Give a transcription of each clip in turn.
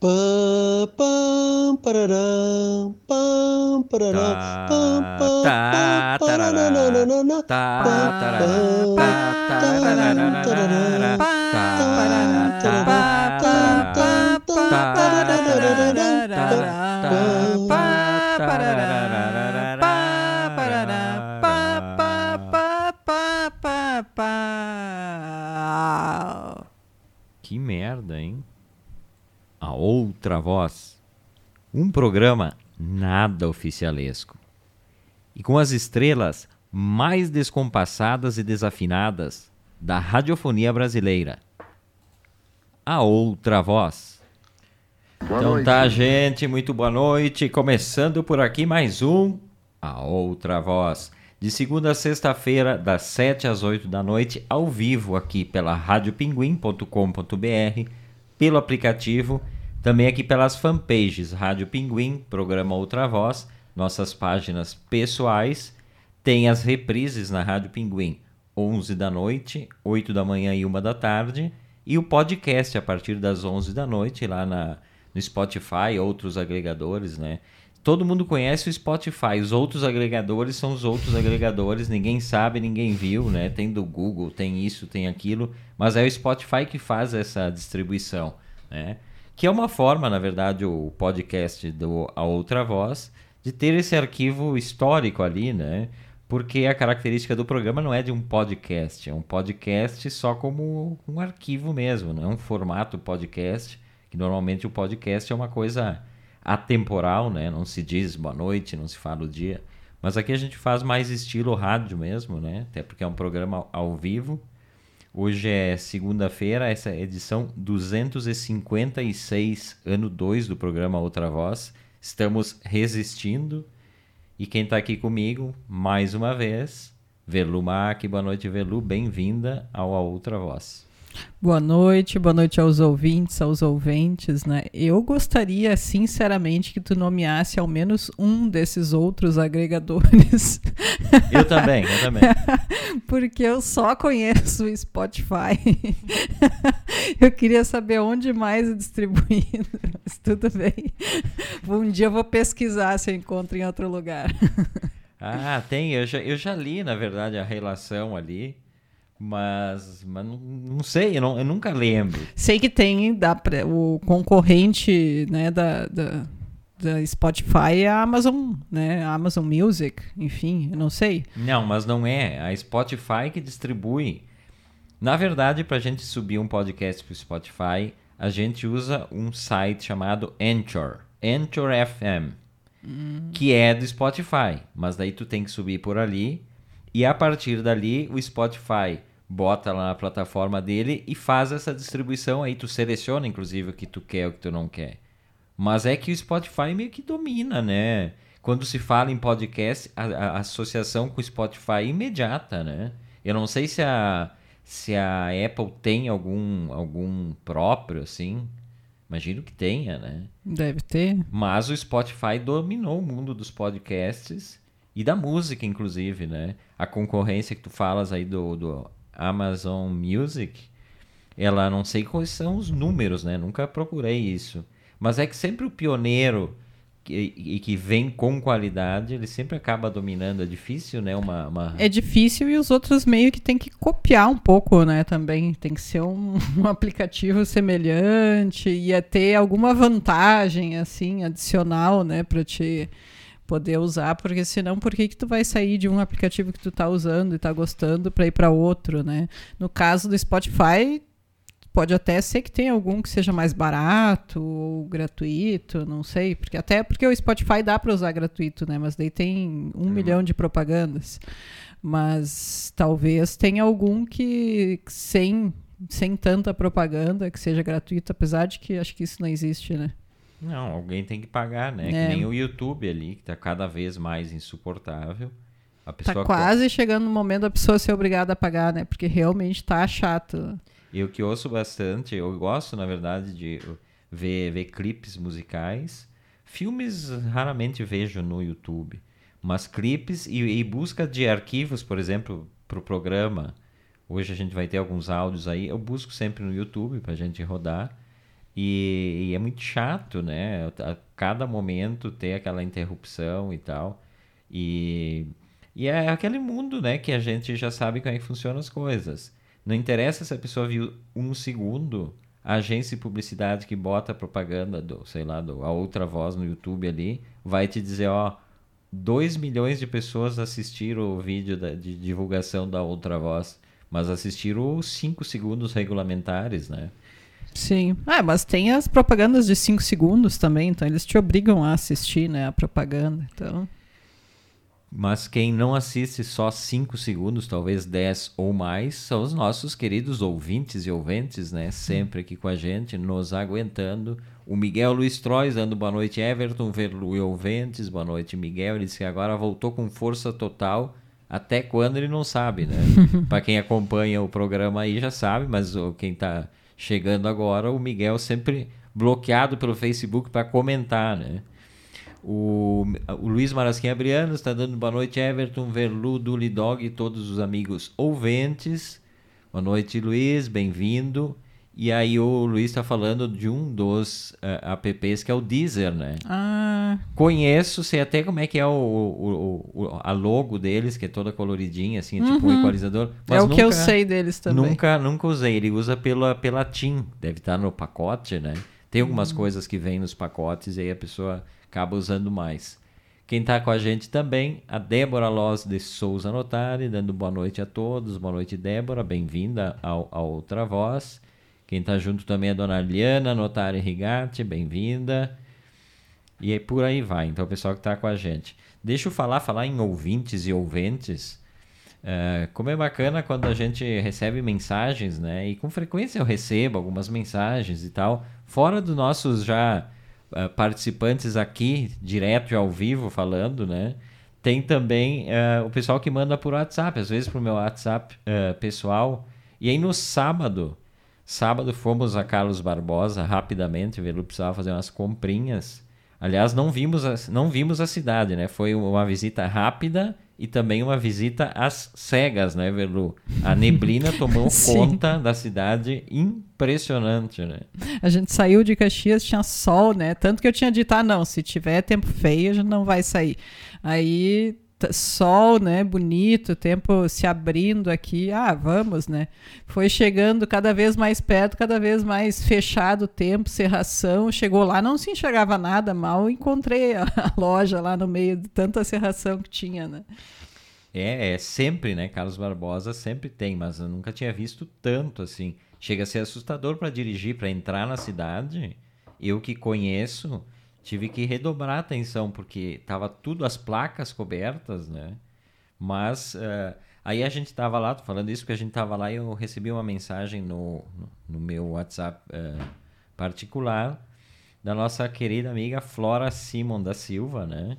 Pam, pararam, pam, pararam, Tá, pam, pam, tá, tarará, tá, tá, tá, tá, Que merda, hein? A outra voz. Um programa nada oficialesco. E com as estrelas mais descompassadas e desafinadas da radiofonia brasileira. A outra voz. Boa Então noite. tá, gente, muito boa noite. Começando por aqui mais um A Outra Voz. De segunda a sexta-feira, das 7 às 8 da noite, ao vivo aqui pela radiopinguim.com.br, pelo aplicativo, também aqui pelas fanpages Rádio Pinguim, programa Outra Voz, nossas páginas pessoais, tem as reprises na Rádio Pinguim, 11 da noite, 8 da manhã e 1 da tarde, e o podcast a partir das 11 da noite lá na, no Spotify, outros agregadores, né? Todo mundo conhece o Spotify, os outros agregadores são os outros agregadores, ninguém sabe, ninguém viu, né? Tem do Google, tem isso, tem aquilo, mas é o Spotify que faz essa distribuição, né? Que é uma forma, na verdade, o podcast do A Outra Voz, de ter esse arquivo histórico ali, né? Porque a característica do programa não é de um podcast, é um podcast só como um arquivo mesmo, não é um formato podcast, que normalmente o podcast é uma coisa atemporal, né? Não se diz boa noite, não se fala o dia. Mas aqui a gente faz mais estilo rádio mesmo, né? Até porque é um programa ao vivo. Hoje é segunda-feira, essa é edição 256, ano 2 do programa Outra Voz. Estamos resistindo. E quem está aqui comigo, mais uma vez, Velu Mac. Boa noite, Velu. Bem-vinda ao A Outra Voz. Boa noite, boa noite aos ouvintes, aos ouventes, né? Eu gostaria, sinceramente, que tu nomeasse ao menos um desses outros agregadores, Eu também, eu também. porque eu só conheço o Spotify. eu queria saber onde mais é distribuído, mas tudo bem. Um dia eu vou pesquisar se eu encontro em outro lugar. Ah, tem. Eu já, eu já li, na verdade, a relação ali. Mas, mas não, não sei, eu, não- eu nunca lembro. Sei que tem pra- o concorrente né, da, da, da Spotify é a Amazon, né? A Amazon Music, enfim, eu não sei. Não, mas não é. A Spotify que distribui. Na verdade, para a gente subir um podcast para o Spotify, a gente usa um site chamado Anchor. Anchor FM. Que é do Spotify. Mas daí tu tem que subir por ali. E a partir dali, o Spotify bota lá na plataforma dele e faz essa distribuição. Aí tu seleciona, inclusive, o que tu quer e o que tu não quer. Mas é que o Spotify meio que domina, né? Quando se fala em podcast, a, a associação com o Spotify é imediata, né? Eu não sei se a, se a Apple tem algum, algum próprio, assim. Imagino que tenha, né? Deve ter. Mas o Spotify dominou o mundo dos podcasts e da música, inclusive, né? A concorrência que tu falas aí do, do Amazon Music, ela não sei quais são os números, né? Nunca procurei isso. Mas é que sempre o pioneiro e que vem com qualidade, ele sempre acaba dominando. É difícil, né? Uma, uma... É difícil e os outros meio que tem que copiar um pouco, né? Também tem que ser um, um aplicativo semelhante e é ter alguma vantagem, assim, adicional, né? Pra te poder usar, porque senão por que que tu vai sair de um aplicativo que tu tá usando e tá gostando para ir para outro, né? No caso do Spotify, pode até ser que tenha algum que seja mais barato ou gratuito, não sei, porque até porque o Spotify dá para usar gratuito, né? Mas daí tem um milhão de propagandas. Mas talvez tenha algum que sem sem tanta propaganda que seja gratuito, apesar de que acho que isso não existe, né? Não, alguém tem que pagar, né? É. Que nem o YouTube ali, que tá cada vez mais insuportável. A Tá pessoa quase chegando no momento da pessoa ser obrigada a pagar, né? Porque realmente tá chato. Eu que ouço bastante, eu gosto, na verdade, de ver, ver clipes musicais. Filmes raramente vejo no YouTube, mas clipes e, e busca de arquivos, por exemplo, para o programa. Hoje a gente vai ter alguns áudios aí, eu busco sempre no YouTube para a gente rodar. E, e é muito chato, né? A cada momento ter aquela interrupção e tal. E, e é aquele mundo, né, que a gente já sabe como é que funcionam as coisas. Não interessa se a pessoa viu um segundo, a agência de publicidade que bota a propaganda do, sei lá, do, a outra voz no YouTube ali, vai te dizer, ó, 2 milhões de pessoas assistiram o vídeo da, de divulgação da outra voz, mas assistiram os 5 segundos regulamentares, né? Sim. Ah, mas tem as propagandas de 5 segundos também, então eles te obrigam a assistir, né, a propaganda. Então, Mas quem não assiste só 5 segundos, talvez 10 ou mais, são os nossos queridos ouvintes e ouventes, né? Sempre aqui com a gente, nos aguentando. O Miguel Luiz Trois dando boa noite, Everton, Verlu e ouvintes, boa noite, Miguel. Ele disse que agora voltou com força total. Até quando ele não sabe, né? Para quem acompanha o programa aí já sabe, mas o- quem tá chegando agora, o Miguel sempre bloqueado pelo Facebook para comentar, né? O, o Luiz Marasquinha Abriano está dando boa noite, Everton, Verlu, Duli Dog e todos os amigos ouvintes. Boa noite, Luiz, bem-vindo. E aí o Luiz está falando de um dos eh, apps que é o Deezer, né? ah, Conheço, sei até como é que é o, o- o- a logo deles, que é toda coloridinha, assim, é tipo um equalizador. é o que eu nunca- sei deles também. Nunca, nunca usei. Ele usa pela, pela TIM. Deve estar no pacote, né? Tem algumas coisas que vêm nos pacotes e aí a pessoa acaba usando mais. Quem está com a gente também, a Débora Loz de Souza Notari, dando boa noite a todos. Boa noite, Débora. Bem-vinda ao, ao Outra Voz. Quem está junto também é a dona Liana Notari Rigatti. Bem-vinda. E aí por aí vai. Então, o pessoal que está com a gente. Deixa eu falar, falar em ouvintes e ouventes. É, como é bacana quando a gente recebe mensagens, né? E com frequência eu recebo algumas mensagens e tal. Fora dos nossos já ah, participantes aqui, direto ao vivo, falando, né? Tem também ah, o pessoal que manda por WhatsApp, às vezes pro meu WhatsApp pessoal. E aí no sábado, sábado fomos a Carlos Barbosa rapidamente, o Velu precisava fazer umas comprinhas. Aliás, não vimos a, não vimos a cidade, né? Foi uma visita rápida e também uma visita às cegas, né, Velu? A neblina tomou conta da cidade, impressionante, né? A gente saiu de Caxias, tinha sol, né? Tanto que eu tinha dito, ah, não, se tiver tempo feio, a gente não vai sair. Aí, sol, né? Bonito, tempo se abrindo aqui, ah, vamos, né? Foi chegando cada vez mais perto, cada vez mais fechado o tempo, serração. Chegou lá, não se enxergava nada, mal encontrei a, a loja lá no meio de tanta serração que tinha, né? É, é sempre, né? Carlos Barbosa sempre tem, mas eu nunca tinha visto tanto assim. Chega a ser assustador para dirigir, para entrar na cidade. Eu que conheço, tive que redobrar a atenção porque tava tudo as placas cobertas, né? Mas eh, aí a gente tava lá, tô falando isso porque a gente tava lá e eu recebi uma mensagem no, no, meu WhatsApp eh, particular da nossa querida amiga Flora Simon da Silva, né?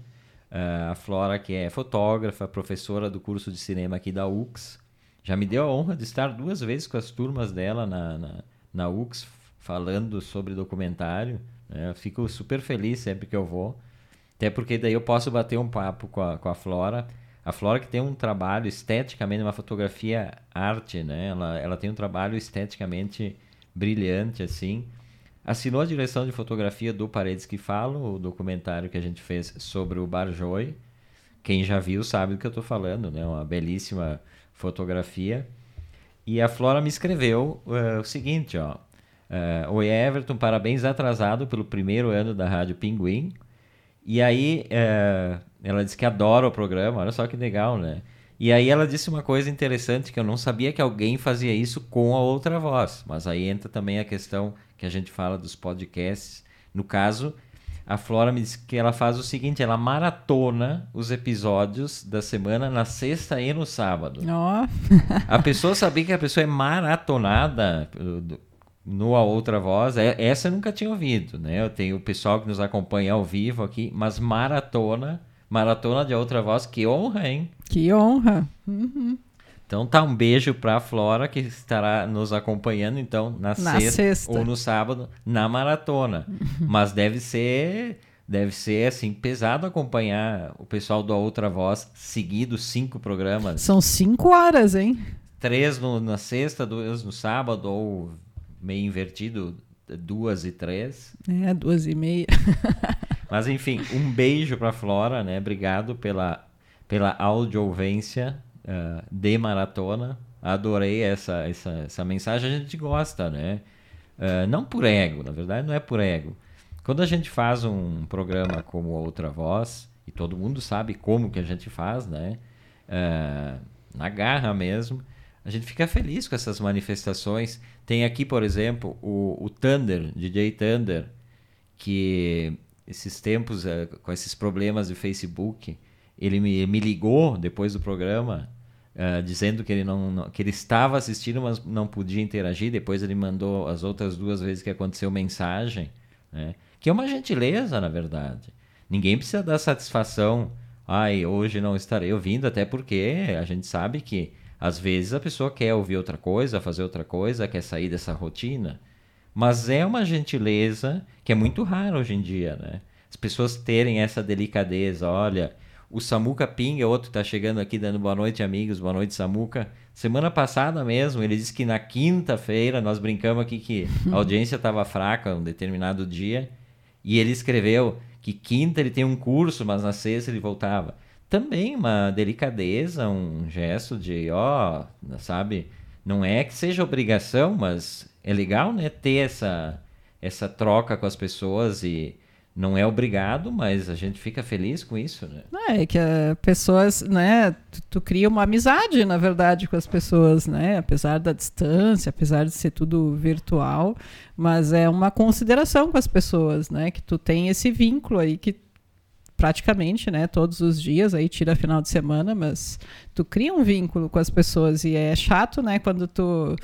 Ah, a Flora, que é fotógrafa, professora do curso de cinema aqui da UX, já me deu a honra de estar duas vezes com as turmas dela na, na, na UX, falando sobre documentário. Eu fico super feliz sempre que eu vou. Até porque daí eu posso bater um papo com a, com a Flora. A Flora que tem um trabalho esteticamente, uma fotografia arte, né? Ela, ela tem um trabalho esteticamente brilhante, assim. Assinou a direção de fotografia do Paredes que Falo, o documentário que a gente fez sobre o Barjoy. Quem já viu sabe do que eu estou falando, né? Uma belíssima fotografia. E a Flora me escreveu eh, o seguinte, ó. Eh, Oi Everton, parabéns atrasado pelo primeiro ano da Rádio Pinguim. E aí eh, ela disse que adora o programa, olha só que legal, né? E aí ela disse uma coisa interessante que eu não sabia que alguém fazia isso com a outra voz. Mas aí entra também a questão que a gente fala dos podcasts. No caso, a Flora me disse que ela faz o seguinte, ela maratona os episódios da semana na sexta e no sábado. Ó, A pessoa saber que a pessoa é maratonada uh, no A Outra Voz, é- essa eu nunca tinha ouvido, né? Eu tenho o pessoal que nos acompanha ao vivo aqui, mas maratona Maratona de Outra Voz, que honra, hein? Que honra. Uhum. Então tá um beijo para a Flora que estará nos acompanhando então na, Na sexta, sexta. ou no sábado na maratona. Mas deve ser deve ser assim pesado acompanhar o pessoal do A Outra Voz seguido cinco programas, São cinco horas, hein? três no- na sexta, dois no sábado ou meio invertido duas e três. É, duas e meia. Mas enfim, um beijo para Flora, né? Obrigado pela pela audiouvência ah, de maratona. Adorei essa, essa, essa mensagem, a gente gosta, né? Ah, não por ego, na verdade não é por ego. Quando a gente faz um programa como Outra Voz, e todo mundo sabe como que a gente faz, né? Ah, na garra mesmo, a gente fica feliz com essas manifestações. Tem aqui, por exemplo, o, o Thunder, DJ Thunder, que esses tempos, eh, com esses problemas de Facebook, ele me, me ligou depois do programa, eh, dizendo que ele, não, não- que ele estava assistindo, mas não podia interagir. Depois ele mandou as outras duas vezes que aconteceu mensagem, né? que é uma gentileza, na verdade. Ninguém precisa dar satisfação. Ai, hoje não estarei ouvindo, até porque a gente sabe que às vezes a pessoa quer ouvir outra coisa, fazer outra coisa, quer sair dessa rotina. Mas é uma gentileza que é muito rara hoje em dia, né? As pessoas terem essa delicadeza. Olha, o Samuca Pinga, outro tá chegando aqui dando boa noite, amigos. Boa noite, Samuca. Semana passada mesmo, ele disse que na quinta-feira, nós brincamos aqui que a audiência estava fraca um determinado dia. E ele escreveu que quinta ele tem um curso, mas na sexta ele voltava. Também uma delicadeza, um gesto de, ó, sabe? Não é que seja obrigação, mas é legal, né? Ter essa, essa troca com as pessoas e não é obrigado, mas a gente fica feliz com isso, né? É que as pessoas, né, tu, tu cria uma amizade, na verdade, com as pessoas, né, apesar da distância, apesar de ser tudo virtual, mas é uma consideração com as pessoas, né, que tu tem esse vínculo aí que praticamente, né, todos os dias, aí tira final de semana, mas tu cria um vínculo com as pessoas e é chato, né, quando tu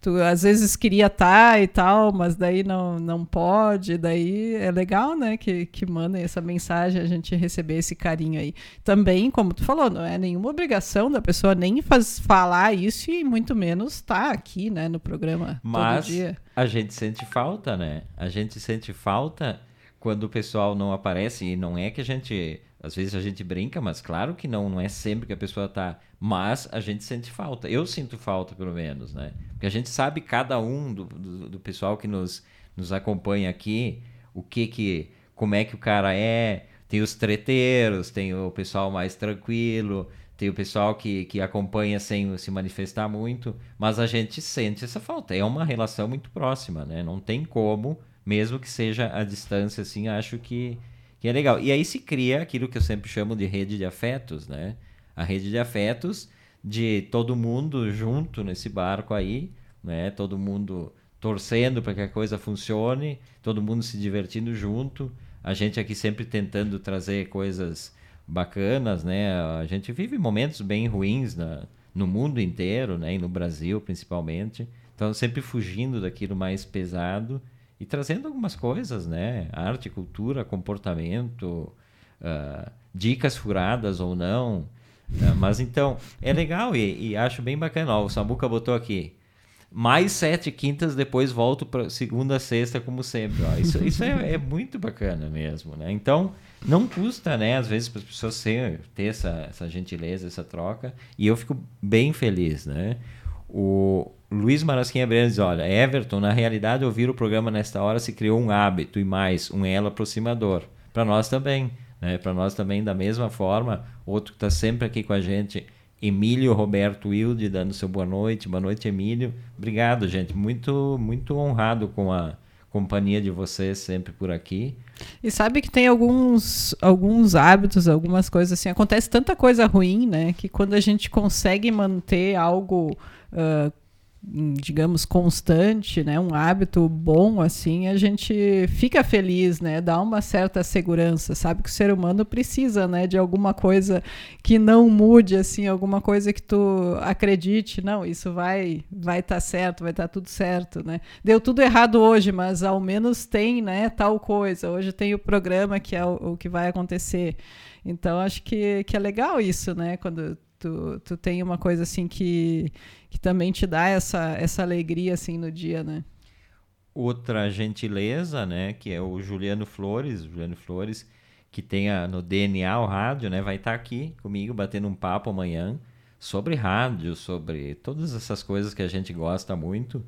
tu às vezes queria estar e tal, mas daí não, não pode, daí é legal, né, que, que mandem essa mensagem, a gente receber esse carinho aí. Também, como tu falou, não é nenhuma obrigação da pessoa nem faz, falar isso e muito menos estar aqui, né, no programa Mas todo dia. a gente sente falta, né? A gente sente falta quando o pessoal não aparece. E não é que a gente. Às vezes a gente brinca, mas claro que não, não é sempre que a pessoa tá. Mas a gente sente falta. Eu sinto falta, pelo menos, né? Porque a gente sabe cada um do, do, do pessoal que nos, nos acompanha aqui, o que que. como é que o cara é. Tem os treteiros, tem o pessoal mais tranquilo, tem o pessoal que, que acompanha sem se manifestar muito, mas a gente sente essa falta. É uma relação muito próxima, né? Não tem como, mesmo que seja a distância, assim, acho que, que é legal. E aí se cria aquilo que eu sempre chamo de rede de afetos, né? A rede de afetos de todo mundo junto nesse barco aí, né? Todo mundo torcendo para que a coisa funcione, todo mundo se divertindo junto, a gente aqui sempre tentando trazer coisas bacanas, né? A gente vive momentos bem ruins na, no mundo inteiro, né? E no Brasil principalmente. Então sempre fugindo daquilo mais pesado e trazendo algumas coisas, né? Arte, cultura, comportamento, ah, dicas furadas ou não. Ah, mas então, é legal e, e acho bem bacana. Ó, o Samuca botou aqui. Mais sete quintas, depois volto para segunda, sexta, como sempre. Ó. Isso, isso é, é muito bacana mesmo, né? Então, não custa, né? Às vezes, para as pessoas ter essa, essa gentileza, essa troca. E eu fico bem feliz, né? O Luiz Marasquinha Breno diz, olha, Everton, na realidade, ouvir o programa nesta hora se criou um hábito e mais, um elo aproximador. Para nós também, né? Para nós também, da mesma forma. Outro que está sempre aqui com a gente, Emílio Roberto Wilde, dando seu boa noite. Boa noite, Emílio. Obrigado, gente. Muito, muito honrado com a companhia de vocês sempre por aqui. E sabe que tem alguns, alguns hábitos, algumas coisas assim. Acontece tanta coisa ruim, né? Que quando a gente consegue manter algo hum, digamos, constante, né? Um hábito bom, assim, a gente fica feliz, né? Dá uma certa segurança, sabe que o ser humano precisa, né? De alguma coisa que não mude, assim, alguma coisa que tu acredite, não, isso vai vai estar tá certo, vai estar tá tudo certo, né? Deu tudo errado hoje, mas ao menos tem, né? Tal coisa. Hoje tem o programa que é o, o que vai acontecer. Então acho que, que é legal isso, né? Quando tu, tu tem uma coisa assim que, que também te dá essa, essa alegria assim no dia, né? Outra gentileza, né, que é o Juliano Flores, Juliano Flores, que tem a, no DNA o rádio, né, vai estar tá aqui comigo batendo um papo amanhã sobre rádio, sobre todas essas coisas que a gente gosta muito.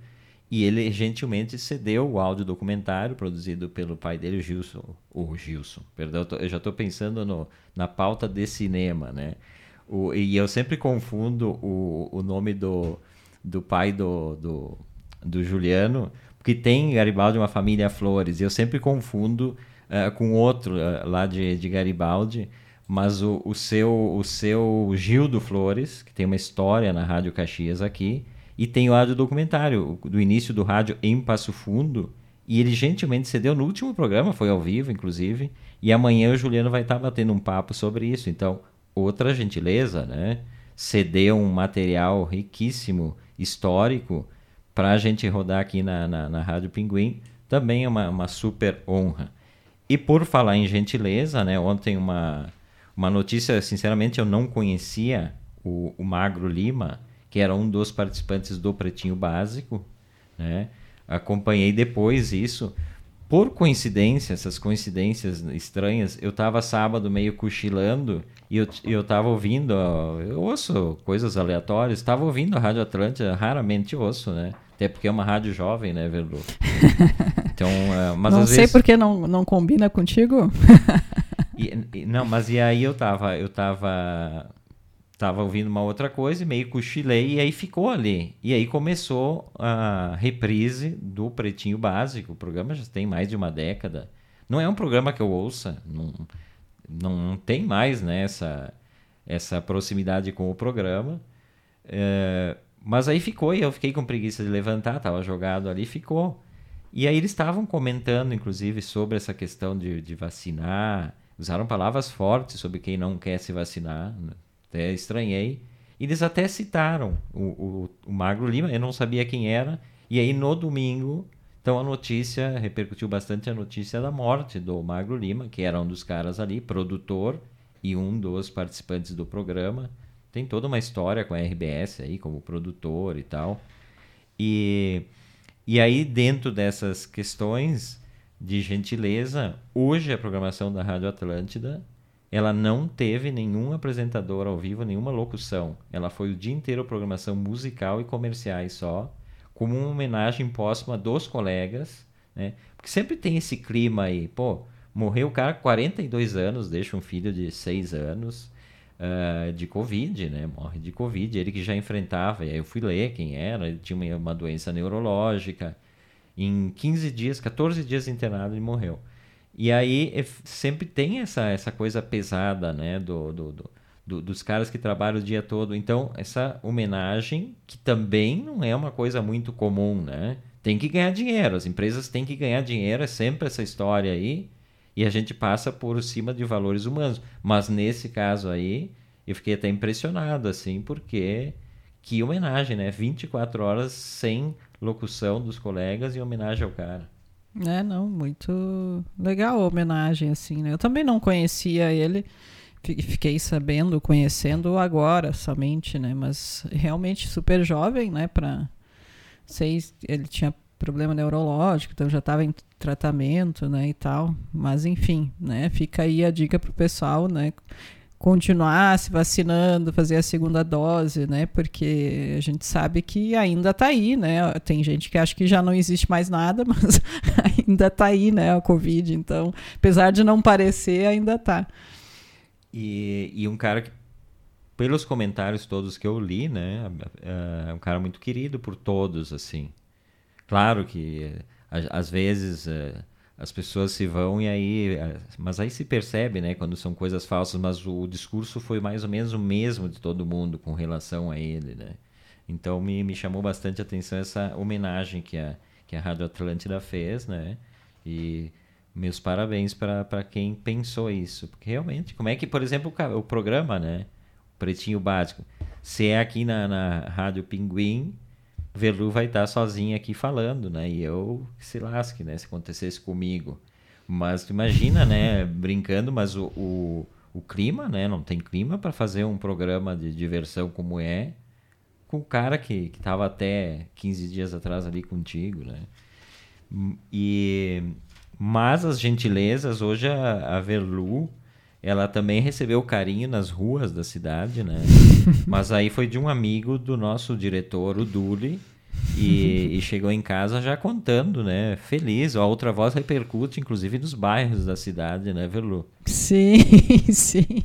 E ele gentilmente cedeu o áudio documentário produzido pelo pai dele, o Gilson. O Gilson, perdão, eu já estou pensando no, na pauta de cinema, né? O, e eu sempre confundo o, o nome do, do pai do, do, do Juliano, porque tem Garibaldi uma família Flores, e eu sempre confundo uh, com outro uh, lá de, de Garibaldi, mas o, o, seu, o seu Gildo Flores, que tem uma história na Rádio Caxias aqui, e tem o áudio documentário do início do rádio em Passo Fundo. E ele gentilmente cedeu no último programa, foi ao vivo, inclusive. E amanhã o Juliano vai estar batendo um papo sobre isso. Então, outra gentileza, né? Ceder um material riquíssimo, histórico, para a gente rodar aqui na, na, na Rádio Pinguim, também é uma, uma super honra. E por falar em gentileza, né? Ontem uma, uma notícia, sinceramente, eu não conhecia o, o Magro Lima que era um dos participantes do Pretinho Básico, né? Acompanhei depois isso. Por coincidência, essas coincidências estranhas, eu estava sábado meio cochilando e eu, eu tava ouvindo, eu ouço coisas aleatórias, estava ouvindo a Rádio Atlântica, raramente ouço, né? Até porque é uma rádio jovem, né, Verlu? Então, uh, mas não sei vezes... porque não, não combina contigo. e, não, mas e aí eu tava, eu tava estava ouvindo uma outra coisa e meio cochilei e aí ficou ali. E aí começou a reprise do Pretinho Básico. O programa já tem mais de uma década. Não é um programa que eu ouça, não, não tem mais né, essa, essa proximidade com o programa. É, mas aí ficou e eu fiquei com preguiça de levantar, estava jogado ali ficou. E aí eles estavam comentando, inclusive, sobre essa questão de, de vacinar. Usaram palavras fortes sobre quem não quer se vacinar. Né? até estranhei. Eles até citaram o, o, o Magro Lima, eu não sabia quem era. E aí no domingo, então a notícia repercutiu bastante a notícia da morte do Magro Lima, que era um dos caras ali, produtor e um dos participantes do programa. Tem toda uma história com a RBS aí, como produtor e tal. E, e aí, dentro dessas questões de gentileza, hoje a programação da Rádio Atlântida ela não teve nenhum apresentador ao vivo, nenhuma locução. Ela foi o dia inteiro programação musical e comerciais só, como uma homenagem póstuma dos colegas, né? Porque sempre tem esse clima aí, pô, morreu o cara com 42 anos, deixa um filho de 6 anos uh, de Covid, né? Morre de Covid, ele que já enfrentava, e aí eu fui ler quem era, ele tinha uma, doença neurológica. Em 15 dias, 14 dias internado, ele morreu. E aí sempre tem essa, essa coisa pesada, né? Do, do, do, do, dos caras que trabalham o dia todo. Então, essa homenagem, que também não é uma coisa muito comum, né? Tem que ganhar dinheiro, as empresas têm que ganhar dinheiro, é sempre essa história aí. E a gente passa por cima de valores humanos. Mas nesse caso aí, eu fiquei até impressionado, assim, porque que homenagem, né? 24 horas sem locução dos colegas e homenagem ao cara. É, não, muito legal a homenagem, assim, né? Eu também não conhecia ele, fiquei sabendo, conhecendo agora somente, né? Mas realmente super jovem, né? Para seis, ele tinha problema neurológico, então já estava em tratamento, né? E tal. Mas enfim, né? Fica aí a dica pro pessoal, né? continuar se vacinando, fazer a segunda dose, né? Porque a gente sabe que ainda está aí, né? Tem gente que acha que já não existe mais nada, mas ainda está aí, né? A Covid. Então, apesar de não parecer, ainda está. E, e um cara que, pelos comentários todos que eu li, né? É um cara muito querido por todos, assim. Claro que às vezes é, as pessoas se vão e aí. É, mas aí se percebe, né, quando são coisas falsas, mas o discurso foi mais ou menos o mesmo de todo mundo com relação a ele, né? Então me, me chamou bastante a atenção essa homenagem que a, que a Rádio Atlântida fez, né? E meus parabéns para quem pensou isso. Porque realmente, como é que, por exemplo, o, o programa, né? Pretinho Básico. Se é aqui na, na Rádio Pinguim, Velu vai estar sozinho aqui falando, né? E eu que se lasque, né? Se acontecesse comigo. Mas tu imagina, né? Brincando, mas o, o, o clima, né? Não tem clima para fazer um programa de diversão como é com o cara que, que tava até 15 dias atrás ali contigo, né? E, mas as gentilezas, hoje a, a Velu, ela também recebeu carinho nas ruas da cidade, né? mas aí foi de um amigo do nosso diretor, o Duli, e, e chegou em casa já contando, né? Feliz. A outra voz repercute, inclusive, nos bairros da cidade, né, Velu? Sim, sim.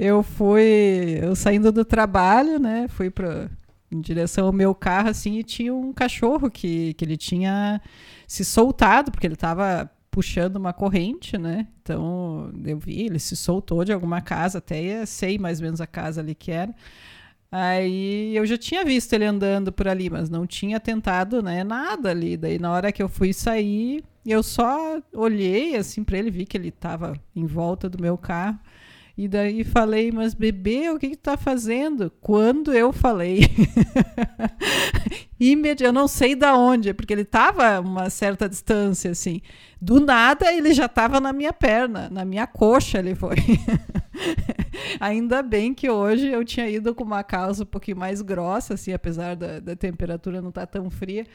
Eu fui, eu saindo do trabalho, né? Fui para em direção ao meu carro assim e tinha um cachorro que, que ele tinha se soltado porque ele estava puxando uma corrente, né? Então eu vi, ele se soltou de alguma casa, até sei mais ou menos a casa ali que era. Aí eu já tinha visto ele andando por ali, mas não tinha tentado, né, nada ali. Daí na hora que eu fui sair, eu só olhei assim para ele, vi que ele estava em volta do meu carro. E daí falei, mas bebê, o que que tu tá fazendo? Quando eu falei. Imedi eu não sei da onde, porque ele tava a uma certa distância, assim. Do nada, ele já tava na minha perna, na minha coxa ele foi. Ainda bem que hoje eu tinha ido com uma calça um pouquinho mais grossa, assim, apesar da, da temperatura não estar tão fria.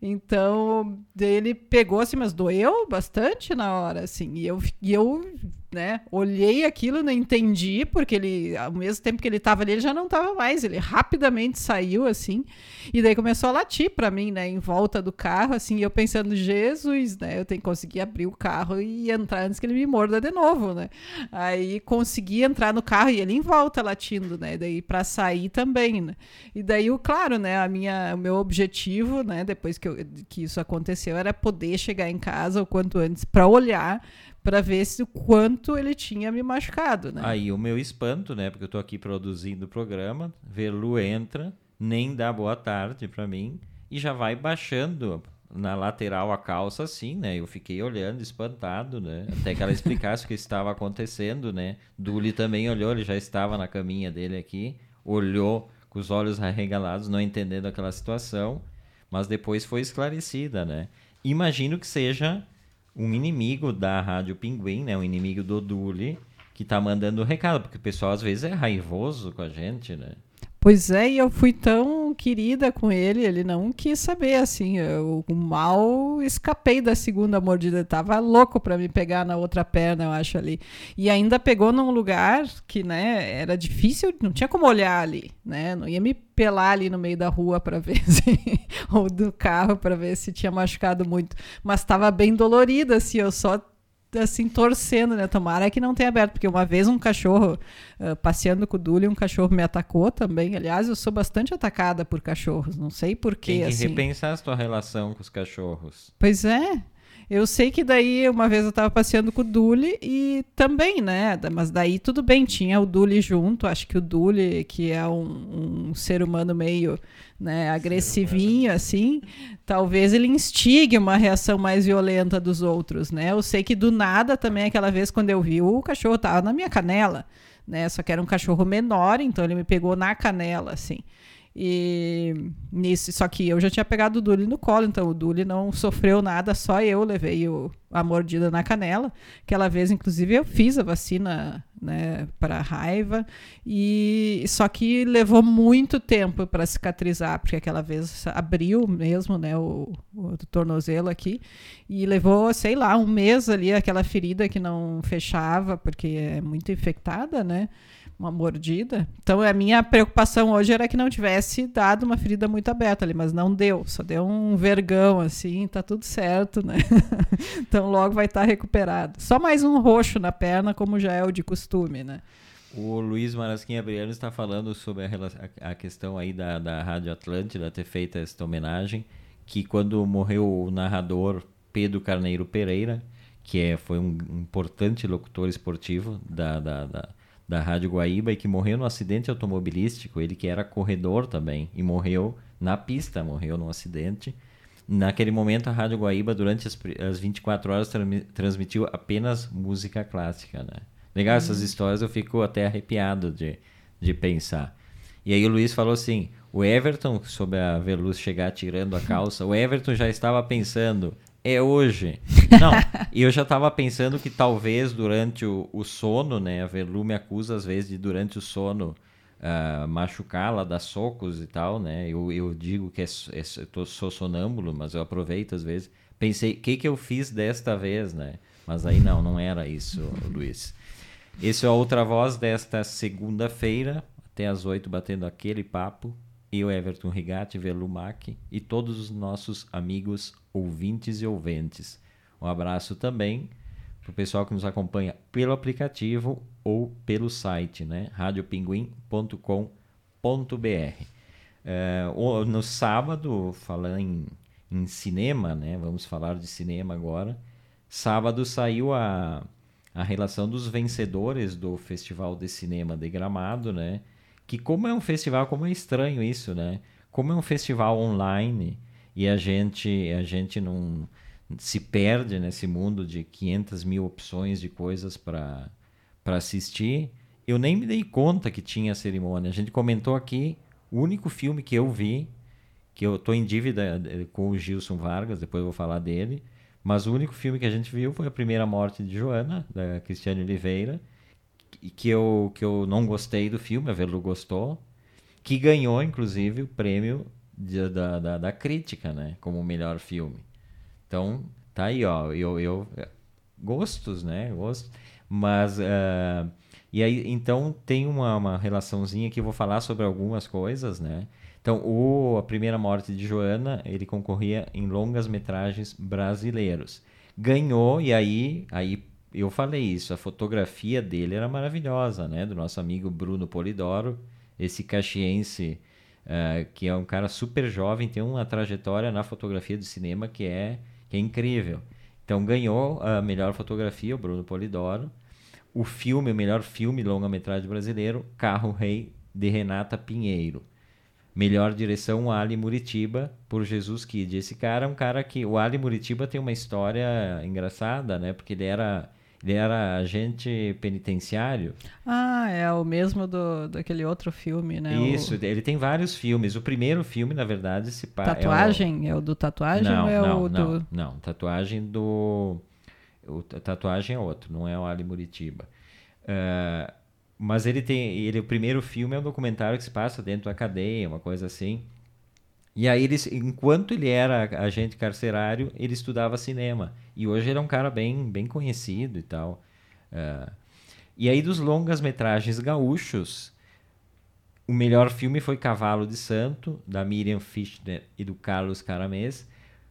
Então, ele pegou assim, mas doeu bastante na hora, assim. E eu, e eu né, olhei aquilo, não entendi, porque ele, ao mesmo tempo que ele estava ali, ele já não estava mais. Ele rapidamente saiu, assim, e daí começou a latir para mim, né, em volta do carro, assim, eu pensando, Jesus, né, eu tenho que conseguir abrir o carro e entrar antes que ele me morda de novo, né. Aí consegui entrar no carro e ele em volta latindo, né, daí para sair também, né. E daí, o claro, né, a minha, o meu objetivo, né, depois que, eu, que isso aconteceu, era poder chegar em casa o quanto antes para olhar para ver se o quanto ele tinha me machucado, né? Aí o meu espanto, né? Porque eu tô aqui produzindo o programa, Velu entra, nem dá boa tarde para mim e já vai baixando na lateral a calça assim, né? Eu fiquei olhando, espantado, né? Até que ela explicasse o que estava acontecendo, né? Duli também olhou, ele já estava na caminha dele aqui, olhou com os olhos arregalados, não entendendo aquela situação, mas depois foi esclarecida, né? Imagino que seja um inimigo da Rádio Pinguim, né? Um inimigo do Duli, que tá mandando recado, porque o pessoal às vezes é raivoso com a gente, né? Pois é, e eu fui tão querida com ele, ele não quis saber, assim, eu mal escapei da segunda mordida, ele tava louco para me pegar na outra perna, eu acho, ali. E ainda pegou num lugar que, né, era difícil, não tinha como olhar ali, né, não ia me pelar ali no meio da rua para ver se, ou do carro para ver se tinha machucado muito, mas estava bem dolorida, assim, eu só assim, torcendo, né? Tomara que não tenha aberto, porque uma vez um cachorro, uh, passeando com o Dully, um cachorro me atacou também. Aliás, eu sou bastante atacada por cachorros, não sei porquê, Tem que assim. repensar a tua relação com os cachorros. Pois é. Eu sei que daí, uma vez eu tava passeando com o Dully e também, né? Mas daí tudo bem, tinha o Dully junto. Acho que o Dully, que é um, um ser humano meio né, agressivinho, assim, talvez ele instigue uma reação mais violenta dos outros, né? Eu sei que do nada também, aquela vez quando eu vi, o cachorro tava na minha canela, né? Só que era um cachorro menor, então ele me pegou na canela, assim. E nisso, só que eu já tinha pegado o Dully no colo, então o Dully não sofreu nada, só eu levei o, a mordida na canela. Aquela vez, inclusive, eu fiz a vacina né, para raiva, e só que levou muito tempo para cicatrizar, porque aquela vez abriu mesmo né, o, o tornozelo aqui, e levou, sei lá, um mês ali, aquela ferida que não fechava, porque é muito infectada, né? Uma mordida. Então a minha preocupação hoje era que não tivesse dado uma ferida muito aberta ali, mas não deu, só deu um vergão assim, tá tudo certo, né? então logo vai estar recuperado. Só mais um roxo na perna, como já é o de costume, né? O Luiz Marasquinha Briano está falando sobre a- a questão aí da, da Rádio Atlântida ter feito esta homenagem, que quando morreu o narrador Pedro Carneiro Pereira, que é, foi um importante locutor esportivo da, da, da, da Rádio Guaíba e que morreu num acidente automobilístico, ele que era corredor também, e morreu na pista, morreu num acidente. Naquele momento, a Rádio Guaíba, durante as, as 24 horas, trami- transmitiu apenas música clássica, né? Legal essas histórias, eu fico até arrepiado de, de pensar. E aí o Luiz falou assim, o Everton, sobre a Veluz chegar tirando a calça, o Everton já estava pensando, é hoje. Não, e eu já estava pensando que talvez durante o, o sono, né, a Velu me acusa às vezes de durante o sono ah, machucá-la, dar socos e tal, né, eu, eu digo que é, é, tô, sou sonâmbulo, mas eu aproveito às vezes. Pensei, o que que eu fiz desta vez, né? Mas aí não, não era isso, Luiz. Esse é a outra voz desta segunda-feira, até às oito, batendo aquele papo. Eu, Everton Rigatti, Velumac e todos os nossos amigos ouvintes e ouventes. Um abraço também para o pessoal que nos acompanha pelo aplicativo ou pelo site, né? radiopinguim.com.br. É, o- no sábado, falando em, em cinema, né? Vamos falar de cinema agora. Sábado saiu a, a relação dos vencedores do Festival de Cinema de Gramado, né? Que como é um festival, como é estranho isso, né? Como é um festival online e a gente, a gente não se perde nesse mundo de 500 mil opções de coisas para assistir, eu nem me dei conta que tinha cerimônia. A gente comentou aqui, o único filme que eu vi, que eu tô em dívida eh, com o Gilson Vargas, depois eu vou falar dele, mas o único filme que a gente viu foi A Primeira Morte de Joana, da Cristiane Oliveira, e que eu, que eu não gostei do filme, a Velu gostou, que ganhou, inclusive, o prêmio de- da, da, da crítica, né, como melhor filme. Então, tá aí, ó. Eu, eu, gostos, né? Gostos. Mas. ah, e aí, então, tem uma, uma relaçãozinha que eu vou falar sobre algumas coisas, né? Então, o, a primeira morte de Joana, ele concorria em longas metragens brasileiros. Ganhou, e aí, aí eu falei isso, a fotografia dele era maravilhosa, né? Do nosso amigo Bruno Polidoro, esse caxiense eh, que é um cara super jovem, tem uma trajetória na fotografia do cinema que é, que é incrível. Então ganhou a melhor fotografia, o Bruno Polidoro. O filme, o melhor filme longa-metragem brasileiro, Carro Rei, de Renata Pinheiro. Melhor direção, Ali Muritiba, por Jesus Kid. Esse cara é um cara que... O Ali Muritiba tem uma história engraçada, né? Porque ele era, ele era agente penitenciário. Ah, é o mesmo do, daquele outro filme, né? o- Isso, ele tem vários filmes. O primeiro filme, na verdade, se pa- é o- Tatuagem? É o, do tatuagem não, ou é não, o não, do. não. Tatuagem do. O ta- tatuagem é outro, não é o Ali Muritiba. Ah, mas ele tem. Ele, o primeiro filme é um documentário que se passa dentro da cadeia, uma coisa assim. E aí, ele, enquanto ele era agente carcerário, ele estudava cinema. E hoje ele é um cara bem, bem conhecido e tal. Ah, e aí, dos longas-metragens gaúchos, o melhor filme foi Cavalo de Santo, da Miriam Fischner e do Carlos Caramês.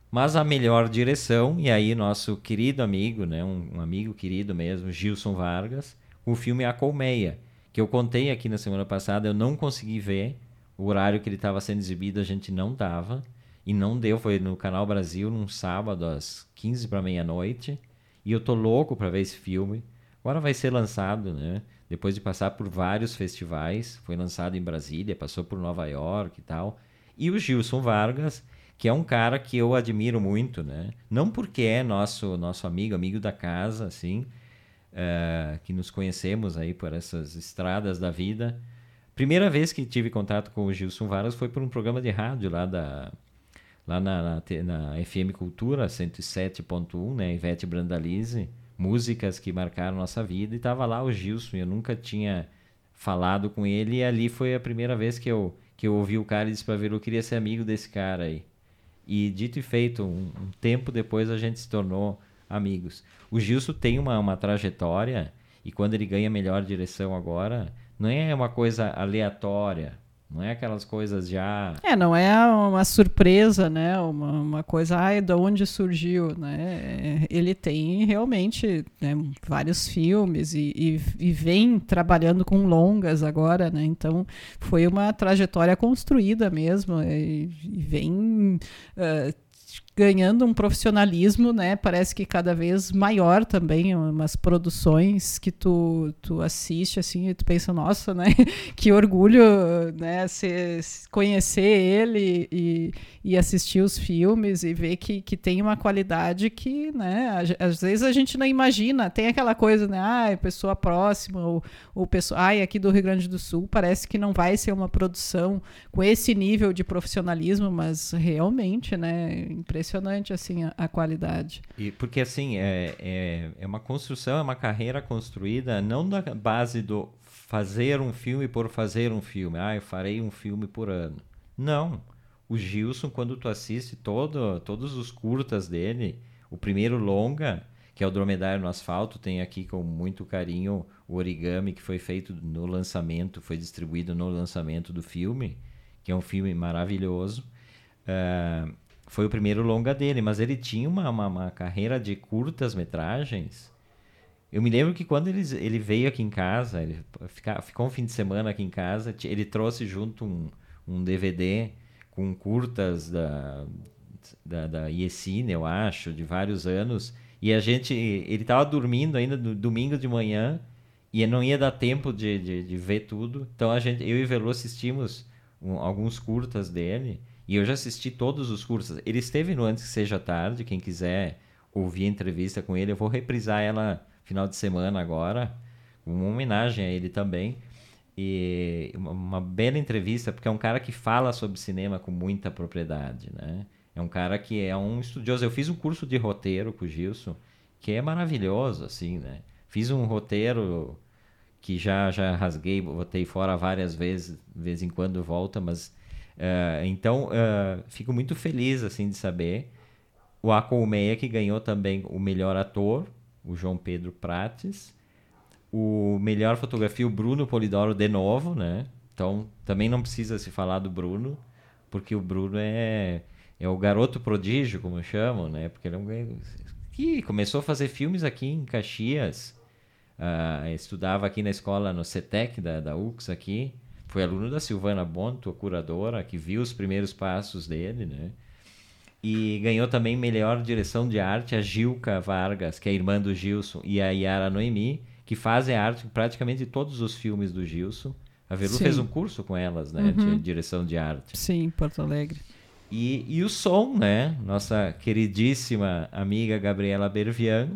Mas a melhor direção, e aí nosso querido amigo, né, um, um amigo querido mesmo, Gilson Vargas, o filme A Colmeia, que eu contei aqui na semana passada, eu não consegui ver, o horário que ele estava sendo exibido a gente não tava, e não deu, foi no Canal Brasil, num sábado às 15 para meia-noite, e eu tô louco para ver esse filme. Agora vai ser lançado, né? Depois de passar por vários festivais, foi lançado em Brasília, passou por Nova York e tal. E o Gilson Vargas, que é um cara que eu admiro muito, né? Não porque é nosso nosso amigo, amigo da casa, assim, eh, que nos conhecemos aí por essas estradas da vida. Primeira vez que tive contato com o Gilson Vargas foi por um programa de rádio lá da lá na, na, na FM Cultura 107.1, né? Ivete Brandalize, músicas que marcaram nossa vida, e tava lá o Gilson, eu nunca tinha falado com ele, e ali foi a primeira vez que eu, que eu ouvi o cara e disse pra ver, eu queria ser amigo desse cara aí. E dito e feito, um, um tempo depois a gente se tornou amigos. O Gilson tem uma, uma trajetória, e quando ele ganha melhor direção agora, não é uma coisa aleatória, não é aquelas coisas já. É, não é uma surpresa, né? Uma, uma coisa, ai, de onde surgiu, né? Ele tem realmente né, vários filmes e, e, e vem trabalhando com longas agora, né? Então foi uma trajetória construída mesmo e, e vem ah, ganhando um profissionalismo, né? Parece que cada vez maior também, umas produções que tu, tu assiste assim e tu pensa, nossa, né? que orgulho, né? Se, conhecer ele e, e assistir os filmes e ver que, que tem uma qualidade que, né? Às vezes a gente não imagina, tem aquela coisa, né? Ah, pessoa próxima ou, ou pessoa, ai, aqui do Rio Grande do Sul parece que não vai ser uma produção com esse nível de profissionalismo, mas realmente, né? Impressionante assim a, a qualidade. E porque assim é, é, é uma construção, é uma carreira construída não da base do fazer um filme por fazer um filme. Ah, eu farei um filme por ano. Não. O Gilson, quando tu assiste todo, todos os curtas dele, o primeiro longa, que é o Dromedário no Asfalto, tem aqui com muito carinho o origami que foi feito no lançamento, foi distribuído no lançamento do filme, que é um filme maravilhoso. Uh, foi o primeiro longa dele, mas ele tinha uma, uma, uma carreira de curtas metragens. Eu me lembro que quando ele, ele veio aqui em casa, ele fica, ficou um fim de semana aqui em casa, ele trouxe junto um, um DVD com curtas da, da, da eu acho, de vários anos. E a gente, ele estava dormindo ainda no domingo de manhã e não ia dar tempo de, de, de ver tudo. Então a gente, eu e Velu assistimos um, alguns curtas dele. E eu já assisti todos os cursos. Ele esteve no Antes que Seja Tarde. Quem quiser ouvir a entrevista com ele, eu vou reprisar ela final de semana agora. Uma homenagem a ele também. E uma, bela entrevista, porque é um cara que fala sobre cinema com muita propriedade, né? É um cara que é um estudioso. Eu fiz um curso de roteiro com o Gilson, que é maravilhoso, assim, né? Fiz um roteiro que já já rasguei, botei fora várias vezes, de vez em quando volta, mas Uh, então, uh, fico muito feliz assim de saber. O Acolmeia, que ganhou também o melhor ator, o João Pedro Prates. O melhor fotografia, o Bruno Polidoro, de novo, né? Então, também não precisa se falar do Bruno, porque o Bruno é, é o garoto prodígio, como chamam, né? Porque ele é um que começou a fazer filmes aqui em Caxias. Uh, estudava aqui na escola, no CETEC da, da UX aqui foi aluno da Silvana Bonto, a curadora, que viu os primeiros passos dele, né? E ganhou também melhor direção de arte a Gilca Vargas, que é irmã do Gilson, e a Yara Noemi, que fazem arte praticamente todos os filmes do Gilson. A Velu Sim. fez um curso com elas, né? Uhum. De direção de arte. Sim, Porto Alegre. E, e o som, né? Nossa queridíssima amiga Gabriela Bervian,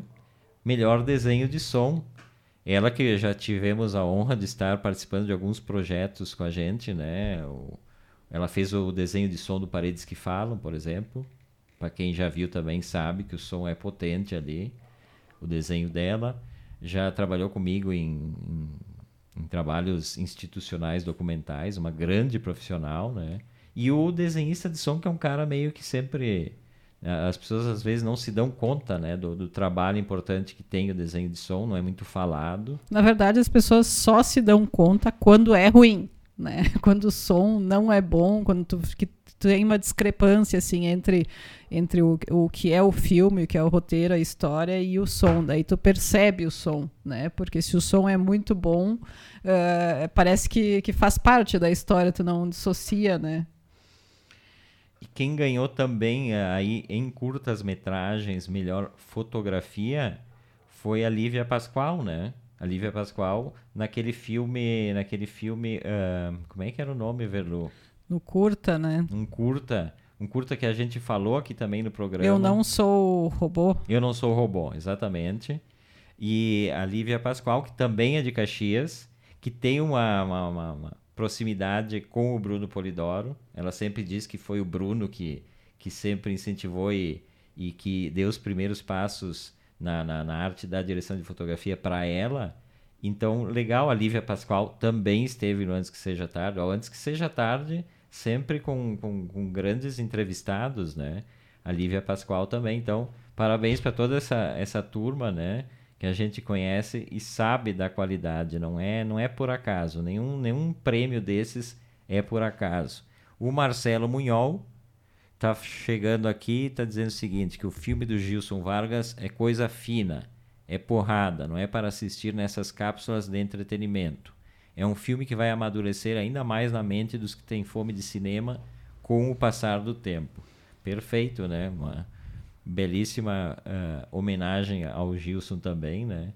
melhor desenho de som ela que já tivemos a honra de estar participando de alguns projetos com a gente, né? Ela fez o desenho de som do Paredes que Falam, por exemplo. Para quem já viu também sabe que o som é potente ali, o desenho dela. Já trabalhou comigo em, em, em trabalhos institucionais documentais, uma grande profissional, né? E o desenhista de som que é um cara meio que sempre as pessoas às vezes não se dão conta né, do, do, trabalho importante que tem o desenho de som, não é muito falado. Na verdade, as pessoas só se dão conta quando é ruim, né? Quando o som não é bom, quando tu, que tem uma discrepância assim entre, entre o, o que é o filme, o que é o roteiro, a história e o som. Daí tu percebe o som, né? Porque se o som é muito bom, uh, parece que, que faz parte da história, tu não dissocia, né? E quem ganhou também eh, aí em curtas metragens melhor fotografia foi a Lívia Pascoal, né? A Lívia Pascoal naquele filme, naquele filme, uh, como é que era o nome, Verlu? No curta, né? Um curta, um curta que a gente falou aqui também no programa. Eu não sou robô. Eu não sou robô, exatamente. E a Lívia Pascoal, que também é de Caxias, que tem uma, uma, uma, uma proximidade com o Bruno Polidoro. Ela sempre diz que foi o Bruno que, que sempre incentivou e, e que deu os primeiros passos na, na, na arte da direção de fotografia para ela. Então, legal, a Lívia Pascoal também esteve no Antes Que Seja Tarde. Ou Antes Que Seja Tarde, sempre com, com, com grandes entrevistados, né? A Lívia Pascoal também. Então, parabéns para toda essa, essa turma, né? Que a gente conhece e sabe da qualidade, não é, não é por acaso, nenhum, nenhum prêmio desses é por acaso. O Marcelo Munhol está chegando aqui e está dizendo o seguinte, que o filme do Gilson Vargas é coisa fina, é porrada, não é para assistir nessas cápsulas de entretenimento. É um filme que vai amadurecer ainda mais na mente dos que têm fome de cinema com o passar do tempo. perfeito, né? Uma belíssima ah, homenagem ao Gilson também, né?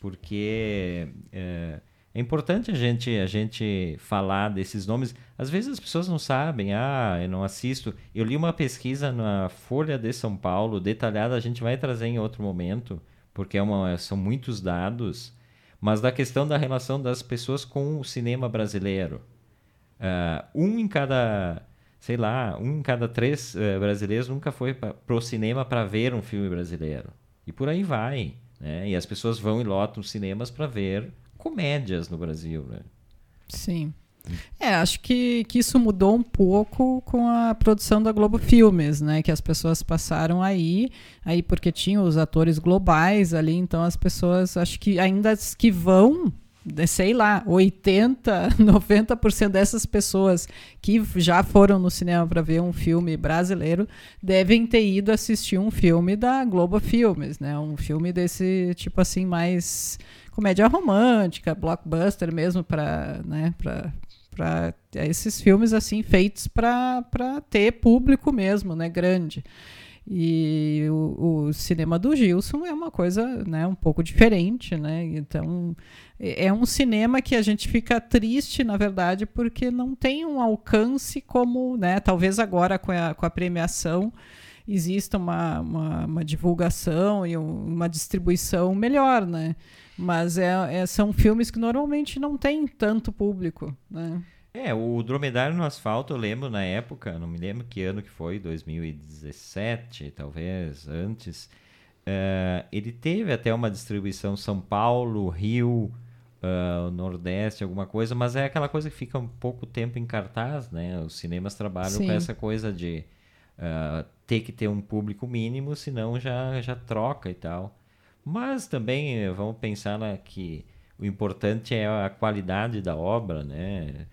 Porque eh, é importante a gente, a gente falar desses nomes. Às vezes as pessoas não sabem, ah, eu não assisto. Eu li uma pesquisa na Folha de São Paulo, detalhada, a gente vai trazer em outro momento, porque é uma, são muitos dados, mas da questão da relação das pessoas com o cinema brasileiro. Ah, um em cada, sei lá, um em cada três eh, brasileiros nunca foi para o cinema para ver um filme brasileiro. E por aí vai. Né? E as pessoas vão e lotam cinemas para ver comédias no Brasil. Né? Sim. É, acho que, que isso mudou um pouco com a produção da Globo Filmes, né? Que as pessoas passaram aí, aí porque tinham os atores globais ali, então as pessoas, acho que ainda as que vão, sei lá, 80, 90% dessas pessoas que já foram no cinema para ver um filme brasileiro devem ter ido assistir um filme da Globo Filmes, né? Um filme desse tipo assim mais comédia romântica, blockbuster mesmo para, né, para para esses filmes assim feitos para ter público mesmo, né, grande. E o, o, cinema do Gilson é uma coisa né, um pouco diferente, né? Então é é um cinema que a gente fica triste, na verdade, porque não tem um alcance como, né? Talvez agora com a, com a premiação exista uma, uma, uma divulgação e um, uma distribuição melhor, né? Mas é, é, são filmes que normalmente não têm tanto público, né? É, o Dromedário no Asfalto, eu lembro na época, não me lembro que ano que foi, 2017, talvez, antes. eh, ele teve até uma distribuição São Paulo, Rio, ah, Nordeste, alguma coisa, mas é aquela coisa que fica um pouco tempo em cartaz, né? Os cinemas trabalham Sim. com essa coisa de ah, ter que ter um público mínimo, senão já, já troca e tal. Mas também vamos pensar na, que o importante é a qualidade da obra, né?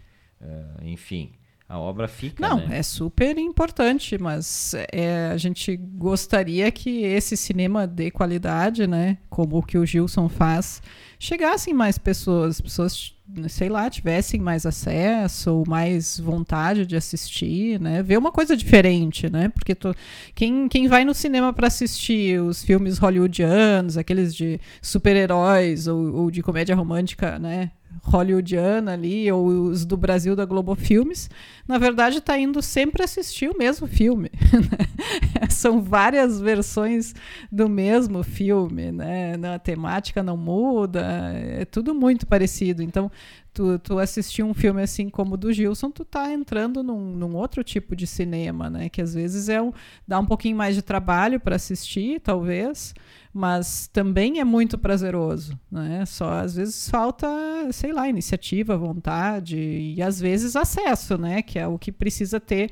Ah, enfim, a obra fica, Não, né? é super importante, mas é, a gente gostaria que esse cinema de qualidade, né, como o que o Gilson faz, chegassem mais pessoas, pessoas, sei lá, tivessem mais acesso ou mais vontade de assistir, né, ver uma coisa diferente, né, porque tô- quem, quem vai no cinema para assistir os filmes hollywoodianos, aqueles de super-heróis ou, ou de comédia romântica, né, hollywoodiana ali, ou os do Brasil da Globo Filmes, na verdade está indo sempre assistir o mesmo filme. né? São várias versões do mesmo filme, né? A temática não muda, é tudo muito parecido. Então, tu, tu assistir um filme assim como o do Gilson, tu tá entrando num, num outro tipo de cinema, né? Que às vezes é um, dá um pouquinho mais de trabalho para assistir, talvez, mas também é muito prazeroso, né? Só às vezes falta, sei lá, iniciativa, vontade e às vezes acesso, né? Que é o que precisa ter